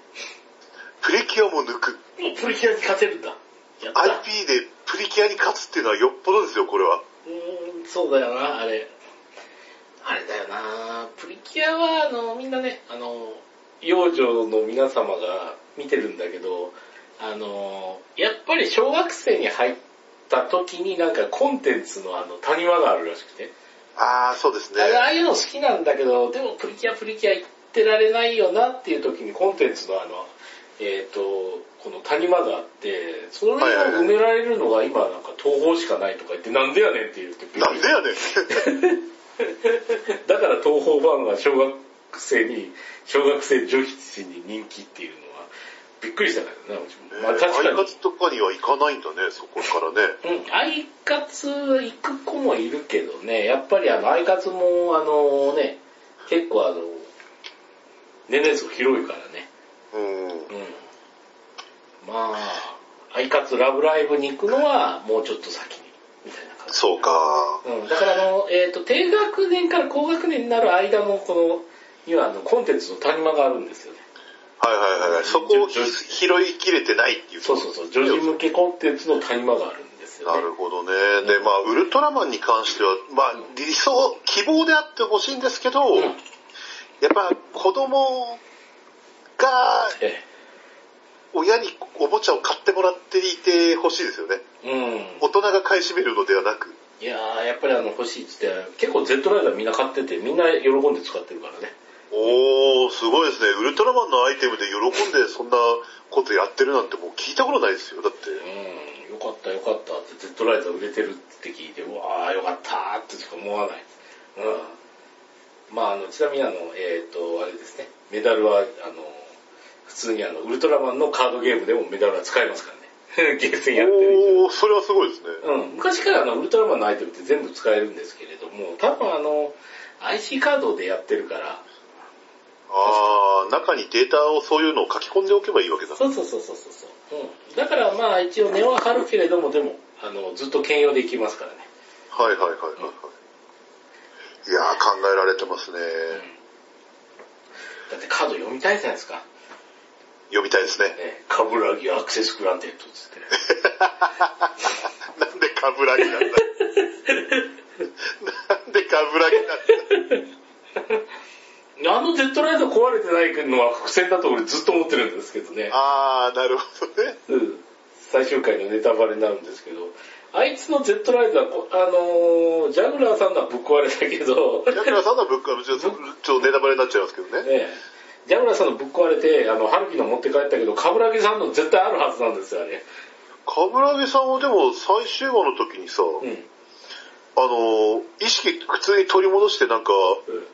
プリキュアも抜く。え。プリキュアに勝てるんだ。やった。IP でプリキュアに勝つっていうのはよっぽどですよ、これは。うーん、そうだよな、あれ。あれだよな、プリキュアは、あの、みんなね、あの、幼女の皆様が見てるんだけど、あの、やっぱり小学生に入った時になんかコンテンツのあの、谷間があるらしくて。ああ、そうですねあ。れああいうの好きなんだけど、でもプリキュアプリキュア言ってられないよなっていう時にコンテンツのあの、えっ、と、この谷間があって、それを埋められるのが今なんか東宝しかないとか言って、なんでやねんって言ってなんでやねん。<laughs> だから東宝ファンは小学生に、小学生女子に人気っていうのは、びっくりしたからね、うちも。まあ確かに。アイカツとかには行かないんだね、そこからね。うん、アイカツ行く子もいるけどね、やっぱりあの、アイカツもあのね、結構あの、年齢層広いからね。うん。うん。まあ、アイカツラブライブに行くのはもうちょっと先に、みたいな感じ。そうか。うん、だからあの、えっ、と、低学年から高学年になる間のこの、にはあの、コンテンツの谷間があるんですよね。はいはいはい。そこを拾いきれてないっていう。そうそうそう、女児向けコンテンツの谷間があるんですよね。なるほどね。で、まあ、ウルトラマンに関しては、まあ、理想、希望であってほしいんですけど、うんやっぱ子供がえ親におもちゃを買ってもらっていてほしいですよね。え。うん。大人が買い占めるのではなく。いやー、やっぱりあの欲しいっつって、結構 Z ライダーみんな買ってて、みんな喜んで使ってるからね。おー、すごいですね。ウルトラマンのアイテムで喜んでそんなことやってるなんてもう聞いたことないですよ。だって。うん、よかったよかったって、Z ライダー売れてるって聞いて、うわーよかったーってしか思わない。うん。まああの、ちなみにあの、えっ、と、あれですね、メダルは、あの、普通にあの、ウルトラマンのカードゲームでもメダルは使えますからね。<laughs> ゲーセンやってるおー、それはすごいですね。うん、昔からあのウルトラマンのアイテムって全部使えるんですけれども、多分あの、IC カードでやってるから、あー、中にデータをそういうのを書き込んでおけばいいわけだ。そうそうそうそうそうそう、うん。だからまあ一応値は張るけれども、でも、あの、ずっと兼用できますからね。はいはいはいはいはい。いやー、考えられてますね。だってカード読みたいじゃないですか。読みたいですね。ね、カブラギアクセスグランテッドっつって。なんでカブラギなんだ <laughs> なんでカブラギなんだ <laughs> あの Z ライダー壊れてないのは伏線だと俺ずっと思ってるんですけどね。あー、なるほどね。うん。最終回のネタバレになるんですけど、あいつの Z ライダー、こあのージャグラーさんのはぶっ壊れたけど、ジャクラさんのはちょっとちょっとネタバレになっちゃいますけどね。ね <laughs> ジャグラーさんのぶっ壊れて、あの、春樹の持って帰ったけど、カブラギさんの絶対あるはずなんですよ、あれ。カブラギさんはでも最終話の時にさ、うん。あの、意識普通に取り戻してなんか、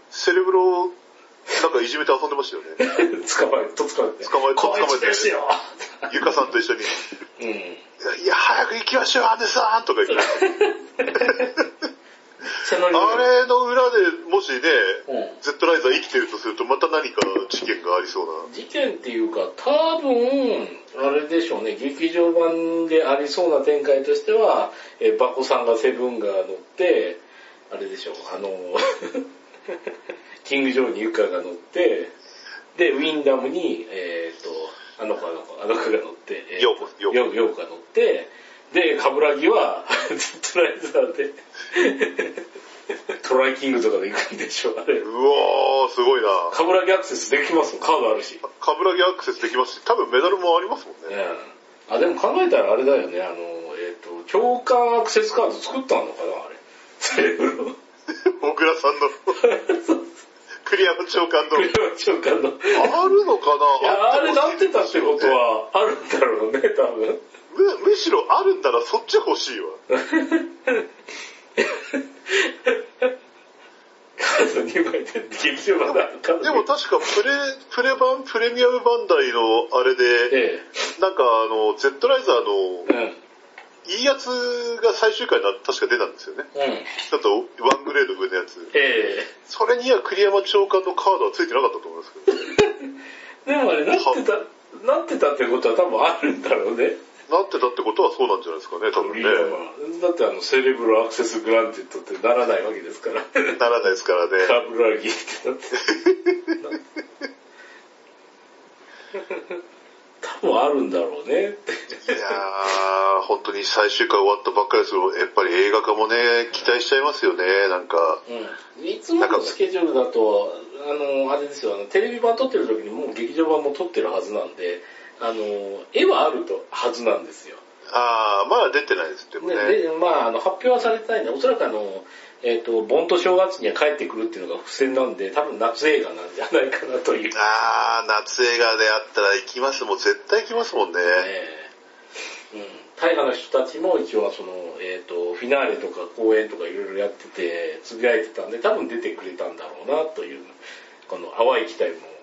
セレブロをなんかいじめて遊んでましたよね。捕まえ、と捕まえて。捕まえて捕まえてつですよゆかさんと一緒に、いうん。や、いや早く行きましょう、アンデさんとか言って。あれの裏でもしね、うん。Z ライザー生きてるとするとまた何か事件がありそうな。事件っていうか、多分、あれでしょうね、劇場版でありそうな展開としては、えーバコさんがセブンが乗って、あれでしょう、あの、キング・ジョーにユカが乗って、で、ウィンダムに、えっ、と、あの子あの子、あの子が乗って、えーヨーコヨーコが乗って、で、カブラギは、Z ライザーで、トライキングとかで行くんでしょ、あれ。うわー、すごいな。カブラギアクセスできますもん、カードあるし。カブラギアクセスできますし、多分メダルもありますもんね。ねあ、でも考えたらあれだよね、あの、えっ、と、共感アクセスカード作ったのかな、あれ。<laughs> セレブロ。小倉さんの、<laughs> 栗山長官の、クリア長官の。いあるのかな？や、あれなってたってことは。は、あるんだろうね、多分。むむしろあるんならそっち欲しいわ。カード2枚でも確かプレ、プレ版、プレミアムバンダイのあれで、えなんかあの、Z ライザーのえ。うん。いいやつが最終回な、確か出たんですよね。うん。ちょっとワングレード上のやつ。えそれには栗山長官のカードはついてなかったと思いますけど、え。<laughs> でもあれ、なってた、なってたってことは多分あるんだろうね。なってたってことはそうなんじゃないですかね、多分ね。だってあの、セレブロ access granted ってならないわけですから。ならないですからね。カブラギってなって。<laughs> 多分あるんだろうねって。いやー、本当に最終回終わったばっかりですけど、やっぱり映画化もね、期待しちゃいますよね、なんか。うん。いつものスケジュールだと、あの、あれですよ、あの、テレビ版撮ってる時にもう劇場版も撮ってるはずなんで、あの、絵はあるとはずなんですよ。あー、まだ出てないですってもね。で、でまあ、あの、発表はされてないんで、おそらくあの、えっ、と、盆と正月には帰ってくるっていうのが付箋なんで、多分夏映画なんじゃないかなという。あー、夏映画であったら行きます。もう絶対行きますもんね。ええうん。大河の人たちも一応はその、えっ、と、フィナーレとか公演とかいろいろやってて、つぶやいてたんで、多分出てくれたんだろうなという、この淡い期待も。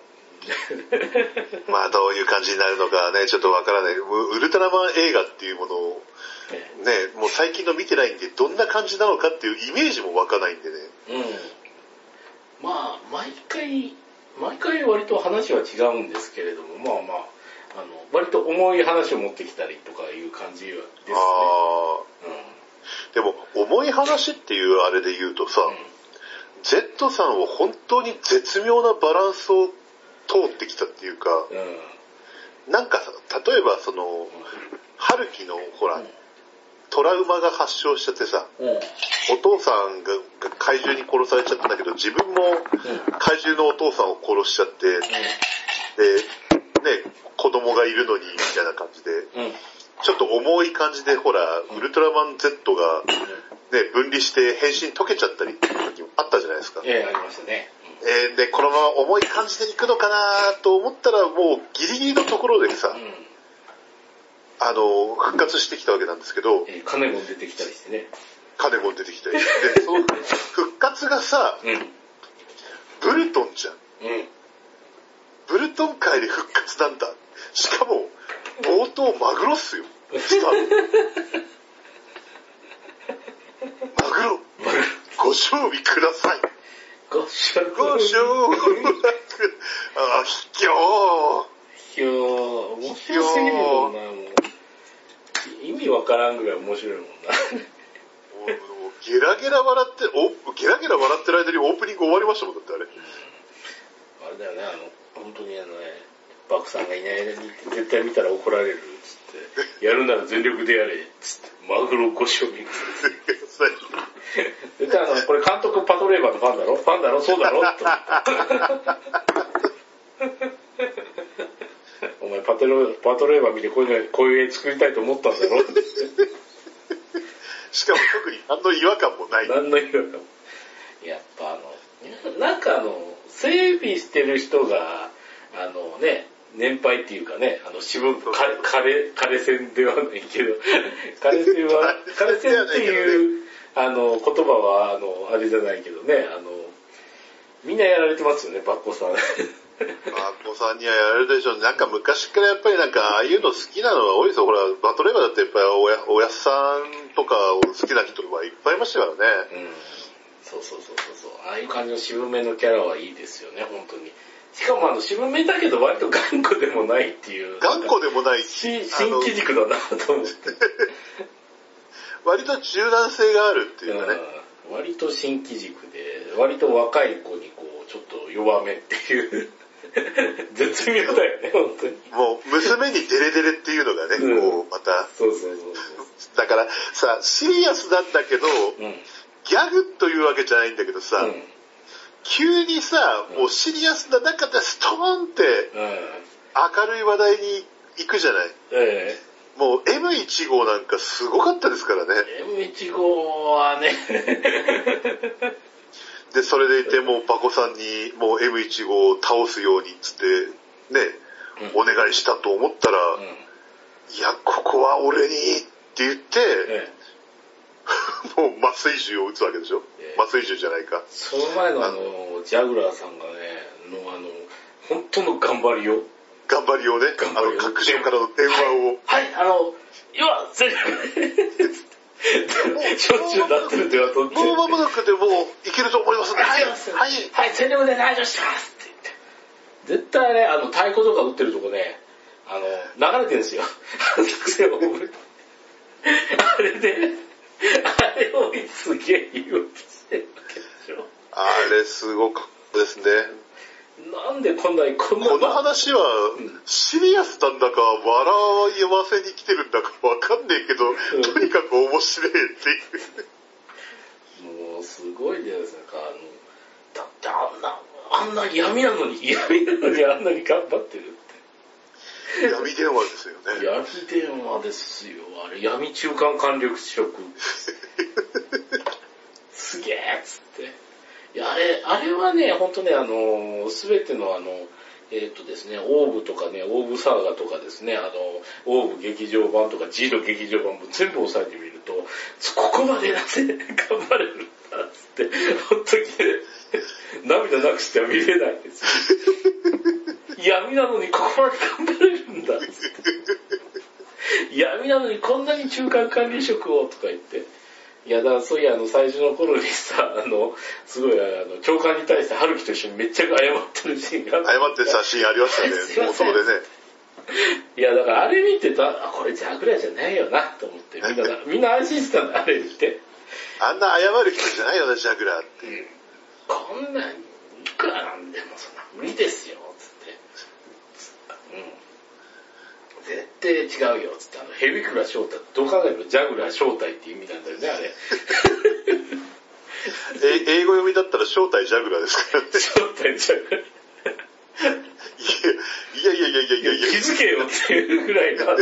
<laughs> まあどういう感じになるのかね、ちょっとわからない。ウルトラマン映画っていうものを、えね、もう最近の見てないんで、どんな感じなのかっていうイメージもわかないんでね。えうん。まあ、毎回、毎回割と話は違うんですけれども、まあまあ、あの、割と重い話を持ってきたりとかいう感じですね。あうー。でも、重い話っていうあれで言うとさ、ん。Z さんは本当に絶妙なバランスを通ってきたっていうか、うん。うん。なんかさ、例えばその、春樹のほら、トラウマが発症しちゃってさ、うん。お父さんがが怪獣に殺されちゃったんだけど、自分も怪獣のお父さんを殺しちゃって、で、ね、子供がいるのに、みたいな感じで、うん。うん。ちょっと重い感じで、ほら、ウルトラマン Z が、ね、分離して変身解けちゃったりっていう時もあったじゃないですか。ええ、ありましたね。えーで、このまま重い感じでいくのかなと思ったら、もうギリギリのところでさう、ん。あの、復活してきたわけなんですけど、えー、金も出てきたりしてね。金も出てきて、で、その <laughs> 復活がさ、うん。ブルトンじゃん。うん。ブルトン界で復活なんだ。しかも、冒頭マグロっすよ。スタート。マグロ、ご賞味ください。ごしゃご賞味あ、卑怯。いやー、面白すぎるもんな、もう。<laughs> 意味わからんぐらい面白いもんな。ゲラゲラ笑って、おゲラゲラ笑ってる間にオープニング終わりましたもん、だってあれ。あれだよね、あの、本当にあのね、バクさんがいない間に絶対見たら怒られるっつって、<laughs> やるなら全力でやれっつって、マグロご賞味絶対あの、これ監督パトレーバーのファンだろ？ファンだろ？そうだろ？って <laughs> お前パトレパトレーバー見てこういうの、こういう絵作りたいと思ったんだろ？<laughs> しかも特に何の違和感もない。何の意味も？やっぱあの、なんかあの、整備してる人が、あのね、年配っていうかね、あの、枯枯れ線ではないけど、枯れ線は、枯れ線っていう、あの、言葉は、あの、あれじゃないけどね、あの、みんなやられてますよね、バッコさん。まあ、子さんにはやるでしょう。なんか昔からやっぱりなんか、ああいうの好きなのは多いですよ。ほら、バトレーバーだってやっぱりおや、おやっさんとかを好きな人はいっぱいいましたからね。うん。そうそうそうそうそう。ああいう感じの渋めのキャラはいいですよね、本当に。しかもあの、渋めだけど割と頑固でもないっていう。頑固でもないし、新機軸だなと思って。<laughs> 割と柔軟性があるっていうかね。うん割と新機軸で、割と若い子にこう、ちょっと弱めっていう。<laughs> 絶妙だよね、本当に。もう、娘にデレデレっていうのがね、うんこう、また、そうそうそうだからさ、シリアスなんだけど、そう。うん。ギャグというわけじゃないんだけどさ、うん。急にさ、もうシリアスな中でストーンってうん。明るい話題に行くじゃない？えもう M1 号なんかすごかったですからね。え M1 号はね、で、それでいてもうパコさんにもう M1 号を倒すようにっつって、ね、うん。お願いしたと思ったら、うん。いや、ここは俺にって言って、ええ。<laughs> もう麻酔銃を撃つわけでしょ。ええ。麻酔銃じゃないか。その前のあの、ジャグラーさんがね、のあの、本当の頑張りよ。頑張りをね、あの、各所からの電話を、はい、あの、今、全力でしょっちゅうなってる電話取って。もう間もなくでもういけると思いますんで、はい、はい、はい、はい、全力で内緒しますって言って。絶対ね、あの、太鼓とか打ってるとこね、あの、流れてるんですよ。作戦を覚えて。あれで、あれをすげえ言おうとしてるわけでしょ。あれすごかったですね。なんでこんなに、こんなこの話は、シリアスなんだか、笑いわせに来てるんだかわかんねえけど、んとにかく面白いっていう。もう、すごいじゃないですか。あの、だってあんな、あんな闇なのに、闇なのにあんなに頑張ってるって。闇電話ですよね。闇電話ですよ。あれ、闇中間管理職。<laughs> すげえっつって。いや、あれ、あれはね、ほんとね、あの、すべてのあの、えっ、とですね、オーブとかね、オーブサーガとかですね、あの、オーブ劇場版とかジード劇場版も全部押さえてみると、ここまでなぜ頑張れるんだっつって、ほんとにね、涙なくしては見れないです。闇なのにここまで頑張れるんだって。闇なのにこんなに中間管理職をとか言って。いや、だからそういや、あの、最初の頃にさ、あの、すごい、あの、教官に対して春樹と一緒にめっちゃ謝ってるシーンがあって謝って写真ありましたね。冒頭でね。いや、だからあれ見てた、あ、これジャグラーじゃないよな、と思って、みんなが、みんな安心してたんだ、あれ見て。あんな謝る人じゃないよな、ジャグラーって。こんなん、いくらなんでもそんな無理ですよ、つって。絶対違うよ、つって、あの、ヘビクラ正体、どう考えてもジャグラー正体っていう意味なんだよね、あれ。<laughs> え英語読みだったら正体ジャグラーですからね。正体ジャグラー。いやいやいやいやいやいや気づけよっていうぐらいが。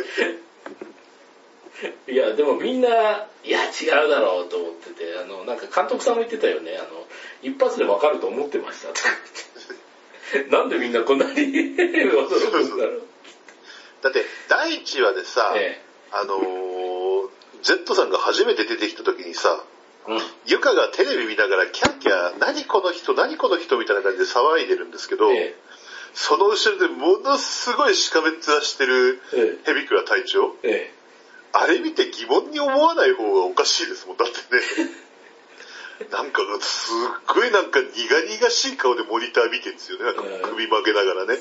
いや、でもみんな、いや、違うだろうと思ってて、あの、なんか監督さんも言ってたよね、あの、一発でわかると思ってましたとか言って。<laughs> なんでみんなこんなに驚くんだろう。だって、第1話でさ、えあのー、Z さんが初めて出てきた時にさ、え。うん。ゆかがテレビ見ながらキャーキャー、何この人、何この人みたいな感じで騒いでるんですけど、えその後ろでものすごいしかめっ面してるえ。えヘビクラ隊長、え。えあれ見て疑問に思わない方がおかしいですもん、だってね。<laughs> なんか、すっごいなんか苦々しい顔でモニター見てるんですよね。なんか首曲げながらねえ。。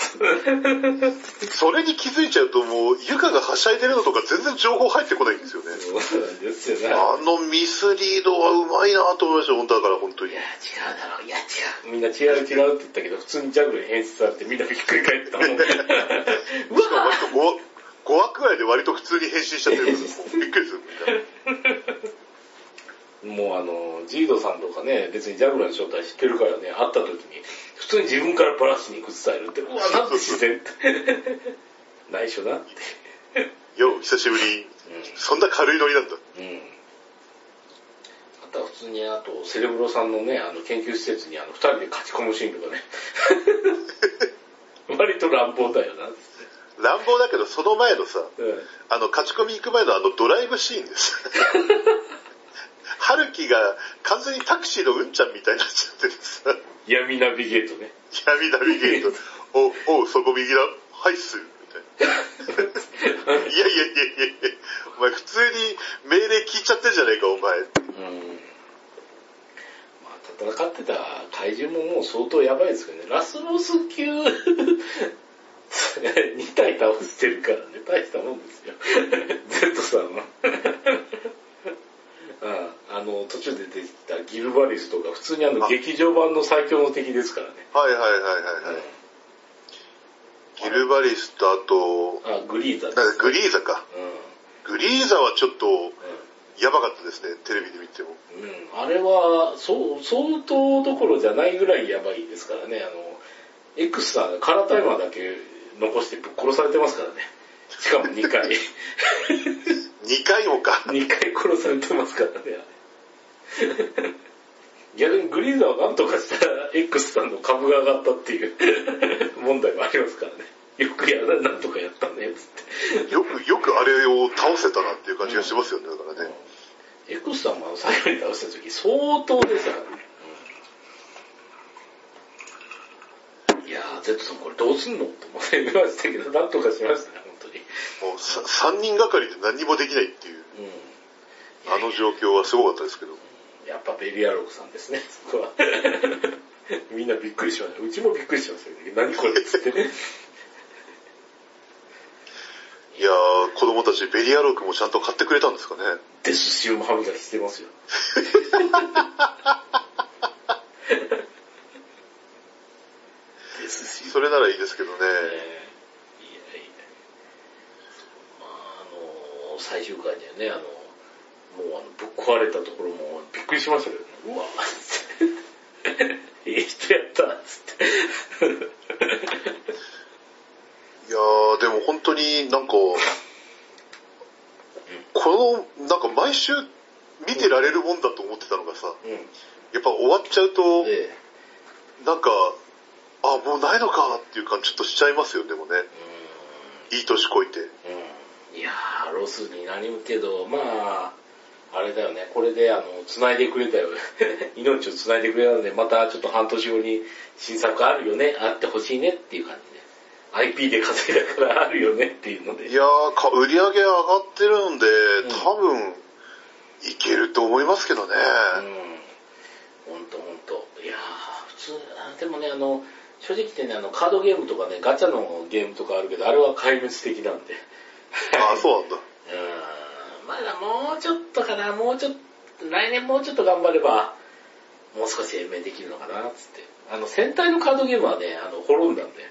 <laughs> それに気づいちゃうともう、ゆかがはしゃいでるのとか全然情報入ってこないんですよね。ね。あのミスリードはうまいなと思いました、本当だから本当にいや、。違うだろう、いや、違う。みんな違う違うって言ったけど、普通にジャグルに変質されてみんなびっくり返ったもん。<laughs> うわ割と 5, 5話くらいで割と普通に変身しちゃってるびっくりするみたいな。<laughs> もうあの、ジードさんとかね、別にジャグラーの正体知ってるからね、会った時に、普通に自分からバラシに行くスタイルって、うわ、なんて自然って。<laughs> 内緒なって。よう、久しぶり。そんな軽いノリなんだ。うん。うん。あとは普通に、あと、セレブロさんのね、あの、研究施設にあの、二人で勝ち込むシーンとかね。<laughs> 割と乱暴だよな。乱暴だけど、その前のさ、うんあの、勝ち込み行く前のあのドライブシーンです。<laughs> 春樹が完全にタクシーのうんちゃんみたいになっちゃっててさ、闇ナビゲートね。闇ナビゲート、お、おう、そこ右だ、はいっす、みたいな。<laughs> いやいやいやいやいや、お前普通に命令聞いちゃってんじゃねえか、お前。うん。まあ、戦ってた怪獣ももう相当やばいですけどね。ラスボス級 <laughs> 2体倒してるからね、大したもんですよ。<laughs> Z さんは。ああの、途中で出てきたギルバリスとか、普通にあのあ劇場版の最強の敵ですからね。はいはいはいはいはい。ギルバリスとあと、あ、グリーザです、グリーザか。うグリーザはちょっとん。うんやばかったですね、テレビで見ても。うん、あれは、そう、相当どころじゃないぐらいやばいですからね。あの、X さん、カラータイマーだけ残してぶっ殺されてますからね。しかも2回。2回もか。2回殺されてますからね。逆にグリーザーをなんとかしたら X さんの株が上がったっていう問題もありますからね。よくやらなんとかやったね、つって。よく、よくあれを倒せたなっていう感じがしますよね、だからね。X さんも最後に倒した時相当でしたからね。うんいやー、Z さんこれどうすんのと思って見ましたけど、なんとかしましたね。もうさ3人がかりで何にもできないっていう、うん。あの状況はすごかったですけど。やっぱベリアログさんですね、そこは。<laughs> みんなびっくりしました。うちもびっくりしましたけど、何これっつって。<laughs> いやー、子供たちベリアロークもちゃんと買ってくれたんですかね。デスシウム歯磨きしてますよ。<laughs> それならいいですけどね。えーいやいやまああの最終回でね。あのもうあのぶっ壊れたところもびっくりしましたけどね。うわ。<laughs> ええ人やったっつって。いやー、でも本当になんか、この、なんか毎週見てられるもんだと思ってたのがさ、うん。やっぱ終わっちゃうと、でなんか、あ、もうないのかっていう感じちょっとしちゃいますよね、でもね。いい年こいて。うんいやーロスになるけどまああれだよねこれであの繋いでくれたよ <laughs> 命を繋いでくれたのでまたちょっと半年後に新作あるよねあってほしいねっていう感じで IP で稼いだからあるよねっていうのでいやーか、売り上げ上がってるんで、ん多分、いけると思いますけどね。うん。ほんとほんと。いやー、普通、あでもね、あの、正直言ってね、あの、カードゲームとかね、ガチャのゲームとかあるけど、あれは壊滅的なんで。あ <laughs> あ、そうなんだ。うん。まだもうちょっとかな、もうちょっと、来年もうちょっと頑張れば、もう少し延命できるのかな、つって。あの、戦隊のカードゲームはね、あの、滅んだんで。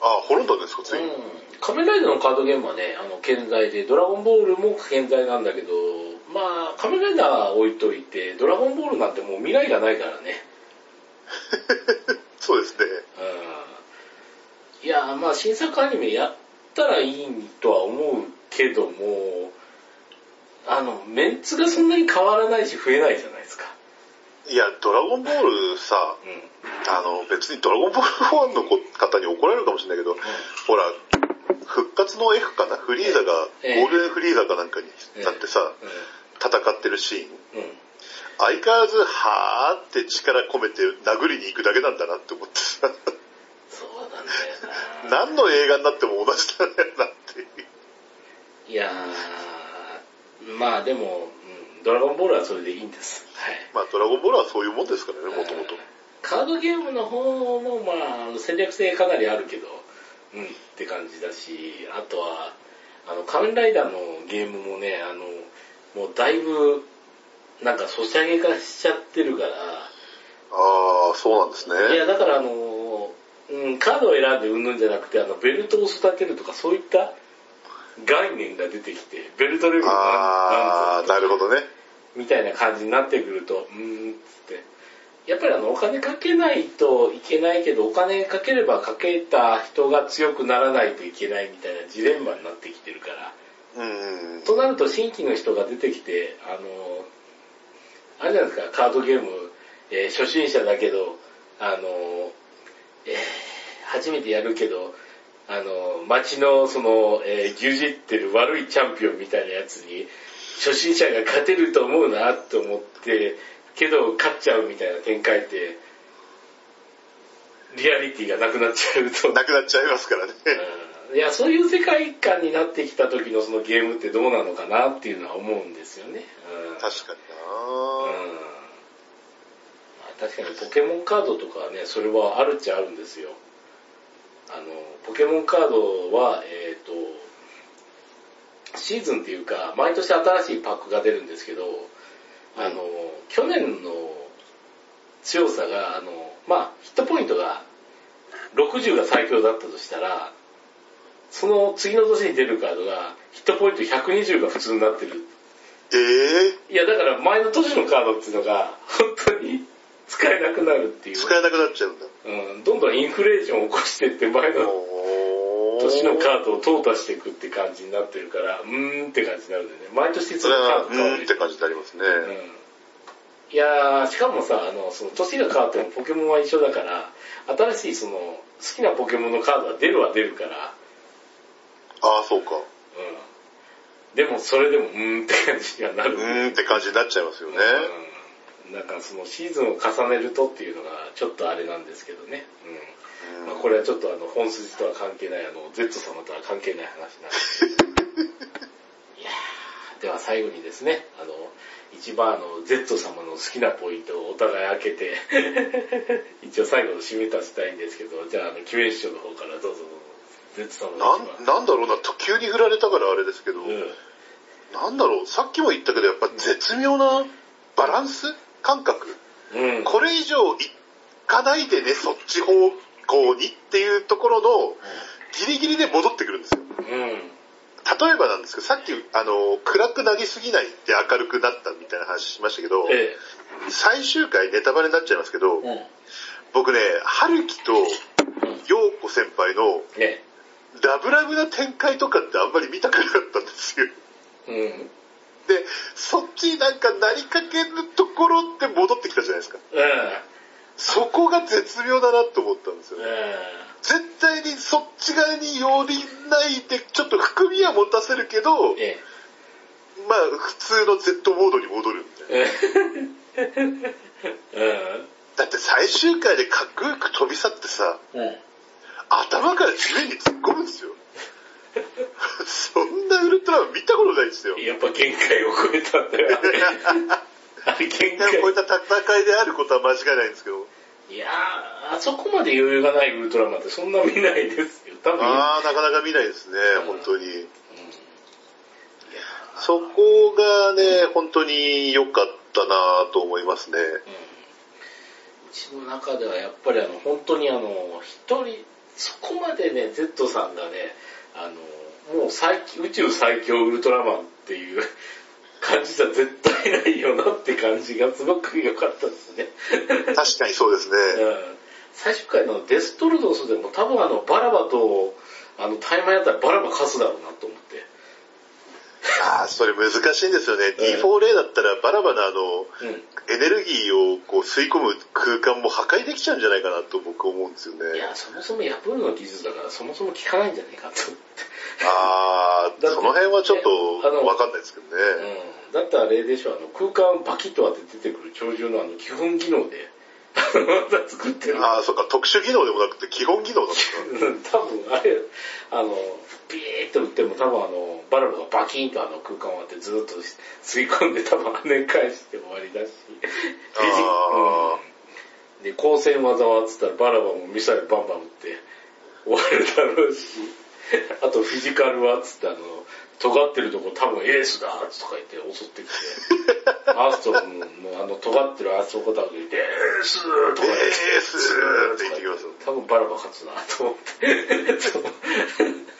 あ、滅んだんですか、ついに。うん。仮面ライダーのカードゲームはね、あの、健在で、ドラゴンボールも健在なんだけど、まあ、仮面ライダーは置いといて、ドラゴンボールなんてもう未来がないからね。<laughs> そうですね。うん。いや、まあ、新作アニメやったらいいとは思うけども、あの、メンツがそんなに変わらないし増えないじゃないですか。いや、ドラゴンボールさ、うん。あの、別にドラゴンボールファンの方に怒られるかもしれないけど、ほら、復活の F かな？フリーザが、ええゴールデンフリーザかなんかになってさ、戦ってるシーン。うん。うん。相変わらず、はーって力込めて殴りに行くだけなんだなって思ってさ。<laughs> 何の映画になっても同じなんだよなっていう。いやー、まあでも、うん、ドラゴンボールはそれでいいんです。はい。まあ、ドラゴンボールはそういうもんですからね、もともと。カードゲームの方も、まあ、戦略性かなりあるけど、うん、って感じだし、あとは、あの、仮面ライダーのゲームもね、あの、もうだいぶ、なんか、ソシャゲ化しちゃってるから、ああ、そうなんですね。いや、だからあの、うん、カードを選んでうんぬんじゃなくて、あの、ベルトを育てるとか、そういった概念が出てきて、ベルトレベルああ、なるほどね。みたいな感じになってくると、うーん、つって。やっぱりあの、お金かけないといけないけど、お金かければかけた人が強くならないといけないみたいなジレンマになってきてるから。うん。となると新規の人が出てきて、あの、あれじゃないですか、カードゲーム、えー初心者だけど、あの、えー初めてやるけど、あの、街のその、えー牛耳ってる悪いチャンピオンみたいなやつに、初心者が勝てると思うなと思って、けど勝っちゃうみたいな展開って、リアリティがなくなっちゃうと、なくなっちゃいますからね。うんいや、そういう世界観になってきた時のそのゲームってどうなのかなっていうのは思うんですよね。うん。確かにうんなまあ確かにポケモンカードとかはね、それはあるっちゃあるんですよ。あの、ポケモンカードは、えっ、と、シーズンっていうか、毎年新しいパックが出るんですけど、あの、去年の強さが、あの、まあ、ヒットポイントが60が最強だったとしたら、その次の年に出るカードが、ヒットポイント120が普通になってる。ええいや、だから前の年のカードっていうのが、本当に使えなくなるっていう。使えなくなっちゃうんだ。うん、どんどんインフレーションを起こしてって前のお年のカードを淘汰していくって感じになってるから、うーんって感じになるんだよね。毎年そのカードう変わるーんって感じになりますね。うんいやー、しかもさ、あの、その年が変わってもポケモンは一緒だから、新しいその、好きなポケモンのカードは出るは出るから、ああ、そうか。うん。でもそれでも、うーんって感じにはなる。うーんって感じになっちゃいますよね。うん。なんかそのシーズンを重ねるとっていうのがちょっとあれなんですけどね。うん。まあ、これはちょっとあの本筋とは関係ない、あの、Z 様とは関係ない話なんですけど。<laughs> いやー、では最後にですね、あの、一番あの、Z 様の好きなポイントをお互い開けて、<laughs> 一応最後の締めたしたいんですけど、じゃあ、あの、キュエン師匠の方からどうぞ。Z 様の一なん、なんだろうな、と急に振られたからあれですけど、番。うん。なんだろう、さっきも言ったけど、やっぱ絶妙なバランス？感覚。うん。これ以上いかないでね、そっち方向にっていうところのギリギリで戻ってくるんですよ。うん。例えばなんですけど、さっき、あの、暗くなりすぎないって明るくなったみたいな話しましたけど、え最終回ネタバレになっちゃいますけど、え。うん。僕ね、春樹と陽子先輩のね。ラブラブな展開とかってあんまり見たくなかったんですよ。うん。で、そっちになんかなりかけるところって戻ってきたじゃないですか。うん。そこが絶妙だなと思ったんですよ。う絶対にそっち側に寄りないで、ちょっと含みは持たせるけど、ん。えまあ普通の Z モードに戻るみたいな。え。うん。だって最終回でかっこよく飛び去ってさ、うん。頭から地面に突っ込むんですよ。そんなウルトラマン見たことないですよ。やっぱ限界を超えたんだよ。あれ <laughs> 限界。こういった戦いであることは間違いないんですけど。いやー、あそこまで余裕がないウルトラマンってそんな見ないですよ。多分。ああ、なかなか見ないですね、うん本当に。うんそこがね、本当に良かったなと思いますね。うんうちの中ではやっぱりあの、本当にあの、一人、そこまでね、Z さんがね、あの、もう最強、宇宙最強ウルトラマンっていう <laughs> 感じじゃ絶対ないよなって感じがすごく良かったですね。確かにそうですね。<laughs> うん最終回のデストルドスでも多分あの、バラバと、あの、タイマーやったらバラバ勝つだろうなと思って。ああ、それ難しいんですよね。ええ D4 だったらバラバのあの、うん。エネルギーをこう吸い込む空間も破壊できちゃうんじゃないかなと僕は思うんですよね。いや、そもそもヤプールの技術だから、そもそも効かないんじゃないかと思って。ああ、だってその辺はちょっとわかんないですけどね。うん。だったらあれでしょ、あの、空間バキッと割って出てくる鳥獣のあの、基本技能で、また作ってる。ああ、そっか、特殊技能でもなくて基本技能なんですか。う <laughs> ん多分あれ、あの、ピーッと打っても多分あの、バルブがバキンとあの空間を割ってずっと吸い込んで多分跳ね返して終わりだし。あうんで、光線技はつったらバラバもミサイルバンバン撃って終わるだろうし、あとフィジカルはつってあの、尖ってるとこ多分エースだとか言って襲ってきて、アーストロムのあの尖ってるあそこだけで、エースとか言って、エースって言ってきます多分バラバ勝つなと思って。<laughs>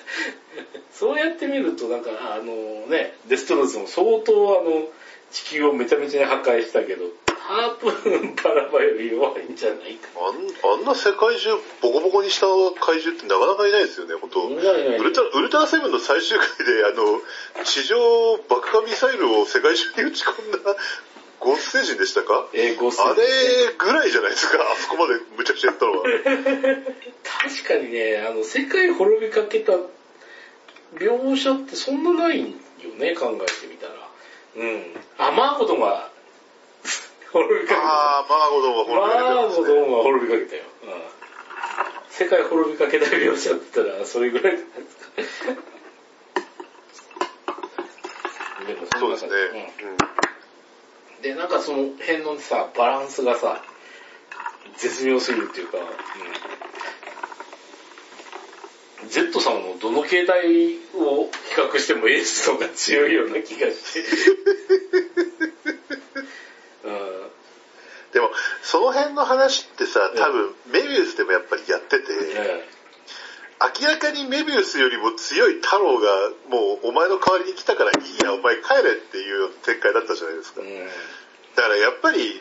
そうやって見るとなんか、あのね、デストローズも相当あの、地球をめちゃめちゃに破壊したけど、ハープーンバラバより弱いんじゃないか。あんあんな世界中ボコボコにした怪獣ってなかなかいないですよね、本当ウルトラ、ウルトラセブンの最終回で、あの、地上爆破ミサイルを世界中に撃ち込んだゴースト星人でしたか？えー、ゴスあれぐらいじゃないですか、あそこまでむちゃくちゃやったのは。確かにね、あの、世界滅びかけた描写ってそんなないよね、考えてみたら。うん。あ、マーゴドンが滅びかけた。ああ、マーゴドンはマーゴ滅びドンは滅びかけたよ。うん。世界滅びかけた描写って言ったら、それぐらいじゃないですか。でもそうですね。うんで、なんかその辺のさ、バランスがさ、絶妙すぎるっていうか、うん。Z さんのどの形態を比較してもエースの方が強いような気がして。うん。でも、その辺の話ってさ、多分、メビウスでもやっぱりやってて、ね明らかにメビウスよりも強い太郎が、もうお前の代わりに来たからいいや、お前帰れっていう展開だったじゃないですか。うん。だからやっぱり、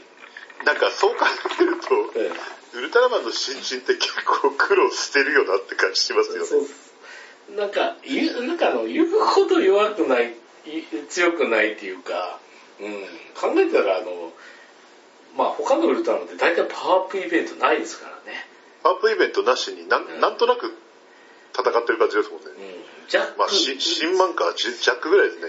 なんかそう考えると、えウルトラマンの新人って結構苦労してるよなって感じしますよね。なんか、言う、なんかあの、言うほど弱くない、い強くないっていうか、うん、考えたらあの、まあ他のウルトラマンって大体パワーアップイベントないですからね。パワーアップイベントなしになん、うんなんとなく戦ってる感じですもんね。うん。ジャック、まあ、し新マンか、ジジャックぐらいですね。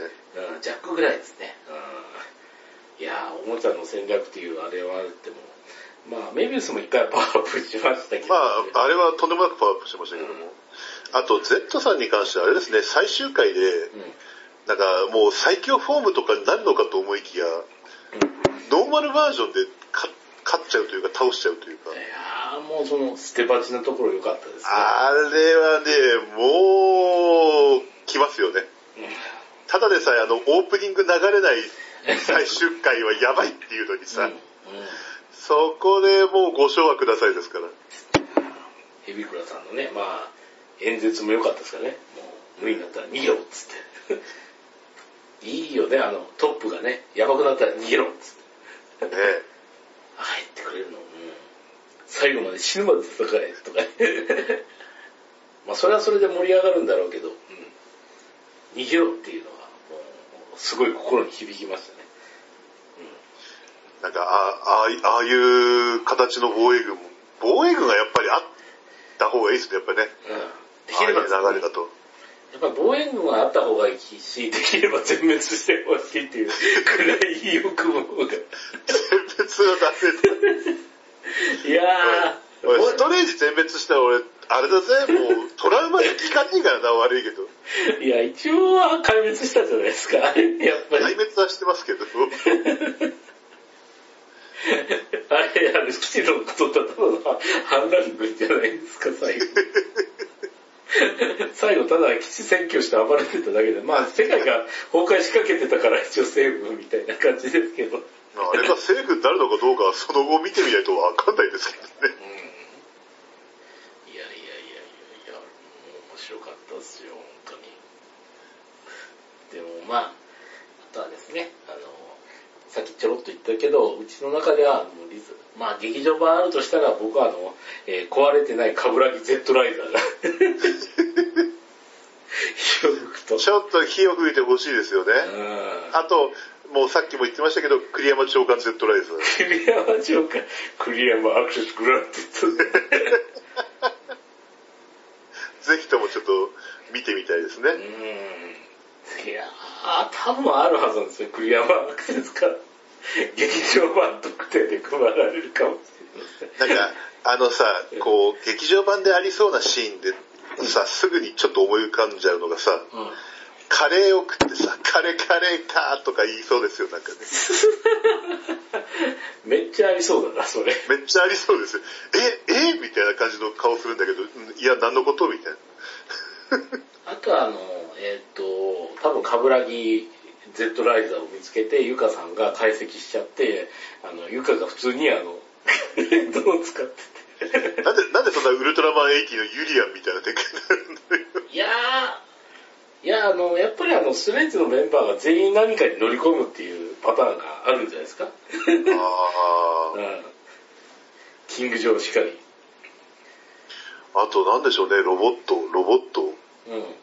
うん、ジャックぐらいですね。うん。いやー、おもちゃの戦略っていうあれはあっても、まあ、メビウスも一回パワーアップしましたけど、まあ、あれはとんでもなくパワーアップしてましたけども。あと、Z さんに関してはあれですね、最終回で、うん。なんかもう最強フォームとかになるのかと思いきや、ノーマルバージョンで勝勝っちゃうというか倒しちゃうというかい。やー、もうその、捨て鉢のところ良かったですね。あれはね、もう、来ますよね。うんただでさえあの、オープニング流れない最終回はやばいっていうのにさ、うんうんそこでもうご唱和くださいですから。ヘビクラさんのね、まあ、演説も良かったですからね。もう、無理になったら逃げろっつって。<laughs> いいよね、あの、トップがね、やばくなったら逃げろっつって。ね入ってくれるの。うん。最後まで死ぬまで戦え、とかね。<laughs> まあ、それはそれで盛り上がるんだろうけど、うん。逃げろっていうのは、もう、すごい心に響きましたね。なんか、あああいああいう形の防衛軍も、防衛軍がやっぱりあった方がいいですね、やっぱりね。うん。でああいう流れだと。やっぱ防衛軍があった方がいいし、できれば全滅してほしいっていうくらい欲望が。全滅はダメだ。いやー、俺、ストレージ全滅したら俺、あれだぜ、もう、トラウマで効かねえからな、悪いけど。いや、一応は壊滅したじゃないですか。やっぱり。壊滅はしてますけど。あれ、あの、基地のことだただの反乱軍じゃないですか、最後。最後、ただ基地占拠して暴れてただけで、まあ、世界が崩壊しかけてたから一応セーフみたいな感じですけど。あれが政府になるのかどうかはその後見てみないとわかんないですけどね。いやいやいやいや。白かったですよ、本当に。でもまあ、あとはですね、あの、さっきちょろっと言ったけど、うちの中ではもうリズ、まあ劇場版あるとしたら僕はあの、えー壊れてないカブラギ Z ライダーが、火を吹くと。ちょっと火を吹いてほしいですよね。うんあと、もうさっきも言ってましたけど、栗山長官 Z ライズ。<laughs> 栗山城か、栗山アクセスグランテッド。<laughs> ぜひともちょっと見てみたいですね。うん。いやー、多分あるはずなんですよ、栗山アクセスから。劇場版特典で配られるかもしれません。なんか、あのさ、こう、劇場版でありそうなシーンで、さ、すぐにちょっと思い浮かんじゃうのがさ、うん。カレーを食ってさ、カレーカレーかーとか言いそうですよ、なんかね。<laughs> めっちゃありそうだな、それ。めっちゃありそうですよ。え、え？みたいな感じの顔するんだけど、うんいや、何のこと？みたいな。あとはあの、えっ、と、多分、カブラギ Z ライザーを見つけて、ユカさんが解析しちゃって、あの、ユカが普通にあの、レッドを使ってて。なんで、なんでそんなウルトラマン80のユリアンみたいな展開になるんだよ。いやー、いや、あの、やっぱりあの、スレッズのメンバーが全員何かに乗り込むっていうパターンがあるんじゃないですか。あ <laughs> うん。キング・ジョーしかり。あ。あと、なんでしょうね、ロボット、ロボット。うん。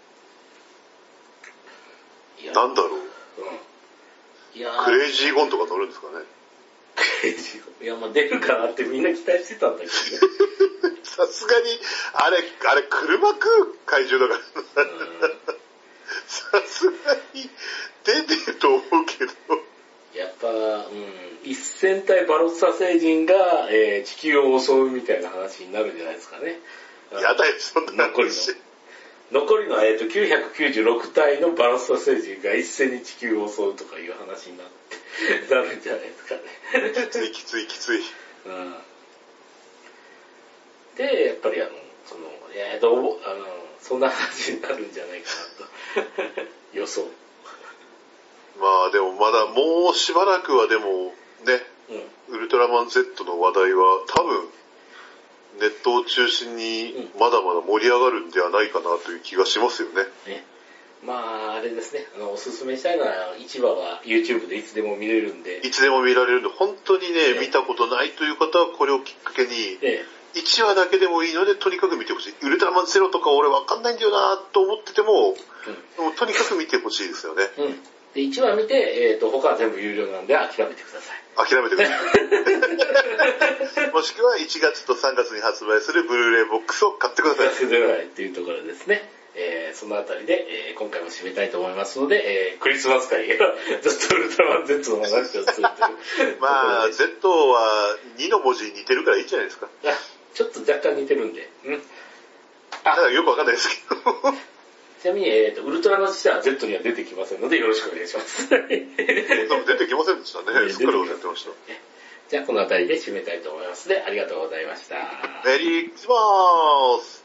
なんだろう。うん。いやークレイジーゴンとか乗るんですかね。クレイジーいや、まあ出るかなってみんな期待してたんだけどね。<laughs> さすがに、あれ、あれ、車食う怪獣だから。うんさすがに、出てると思うけど。やっぱ、うん、一戦隊バロッサ星人が、えー地球を襲うみたいな話になるんじゃないですかね。やだよ、そんな残りの話。残りの、えー、と996体のバロッサ星人が一斉に地球を襲うとかいう話になって、<laughs> なるんじゃないですかね。きついきついきつい。うんで、やっぱりあの、その、えーと、おあの、そんな話になるんじゃないかなと。<laughs> 予想。まあでもまだもうしばらくはでもね、うん。ウルトラマン Z の話題は多分ネットを中心にまだまだ盛り上がるんではないかなという気がしますよね。ね。まあ、あれですね。あの、おすすめしたいのは、市場は YouTube でいつでも見れるんで。いつでも見られるんで、本当にね、ね見たことないという方はこれをきっかけに、で、1話だけでもいいのでとにかく見てほしい。ウルトラマンゼロとか俺わかんないんだよなと思ってても、もうとにかく見てほしいですよね。うん。うん。で、1話見て、えっ、と、他は全部有料なんで諦めてください。諦めてください。<laughs> もしくは1月と3月に発売するブルーレイボックスを買ってください。せづらいっていうところですね。えー、そのあたりで、えー今回も締めたいと思いますので、えー、クリスマス会 <laughs> がずっとウルトラマン Z の話をするという。まあ、Z は2の文字に似てるからいいんじゃないですか。あちょっと若干似てるんで。うん。だからよくわかんないですけど。ちなみに、えーと、ウルトラの父は Z には出てきませんので、よろしくお願いします。<laughs> 出てきませんでしたね。<laughs> ねすっかり忘れてました。じゃあ、このあたりで締めたいと思いますので、ありがとうございました。メリークリスマス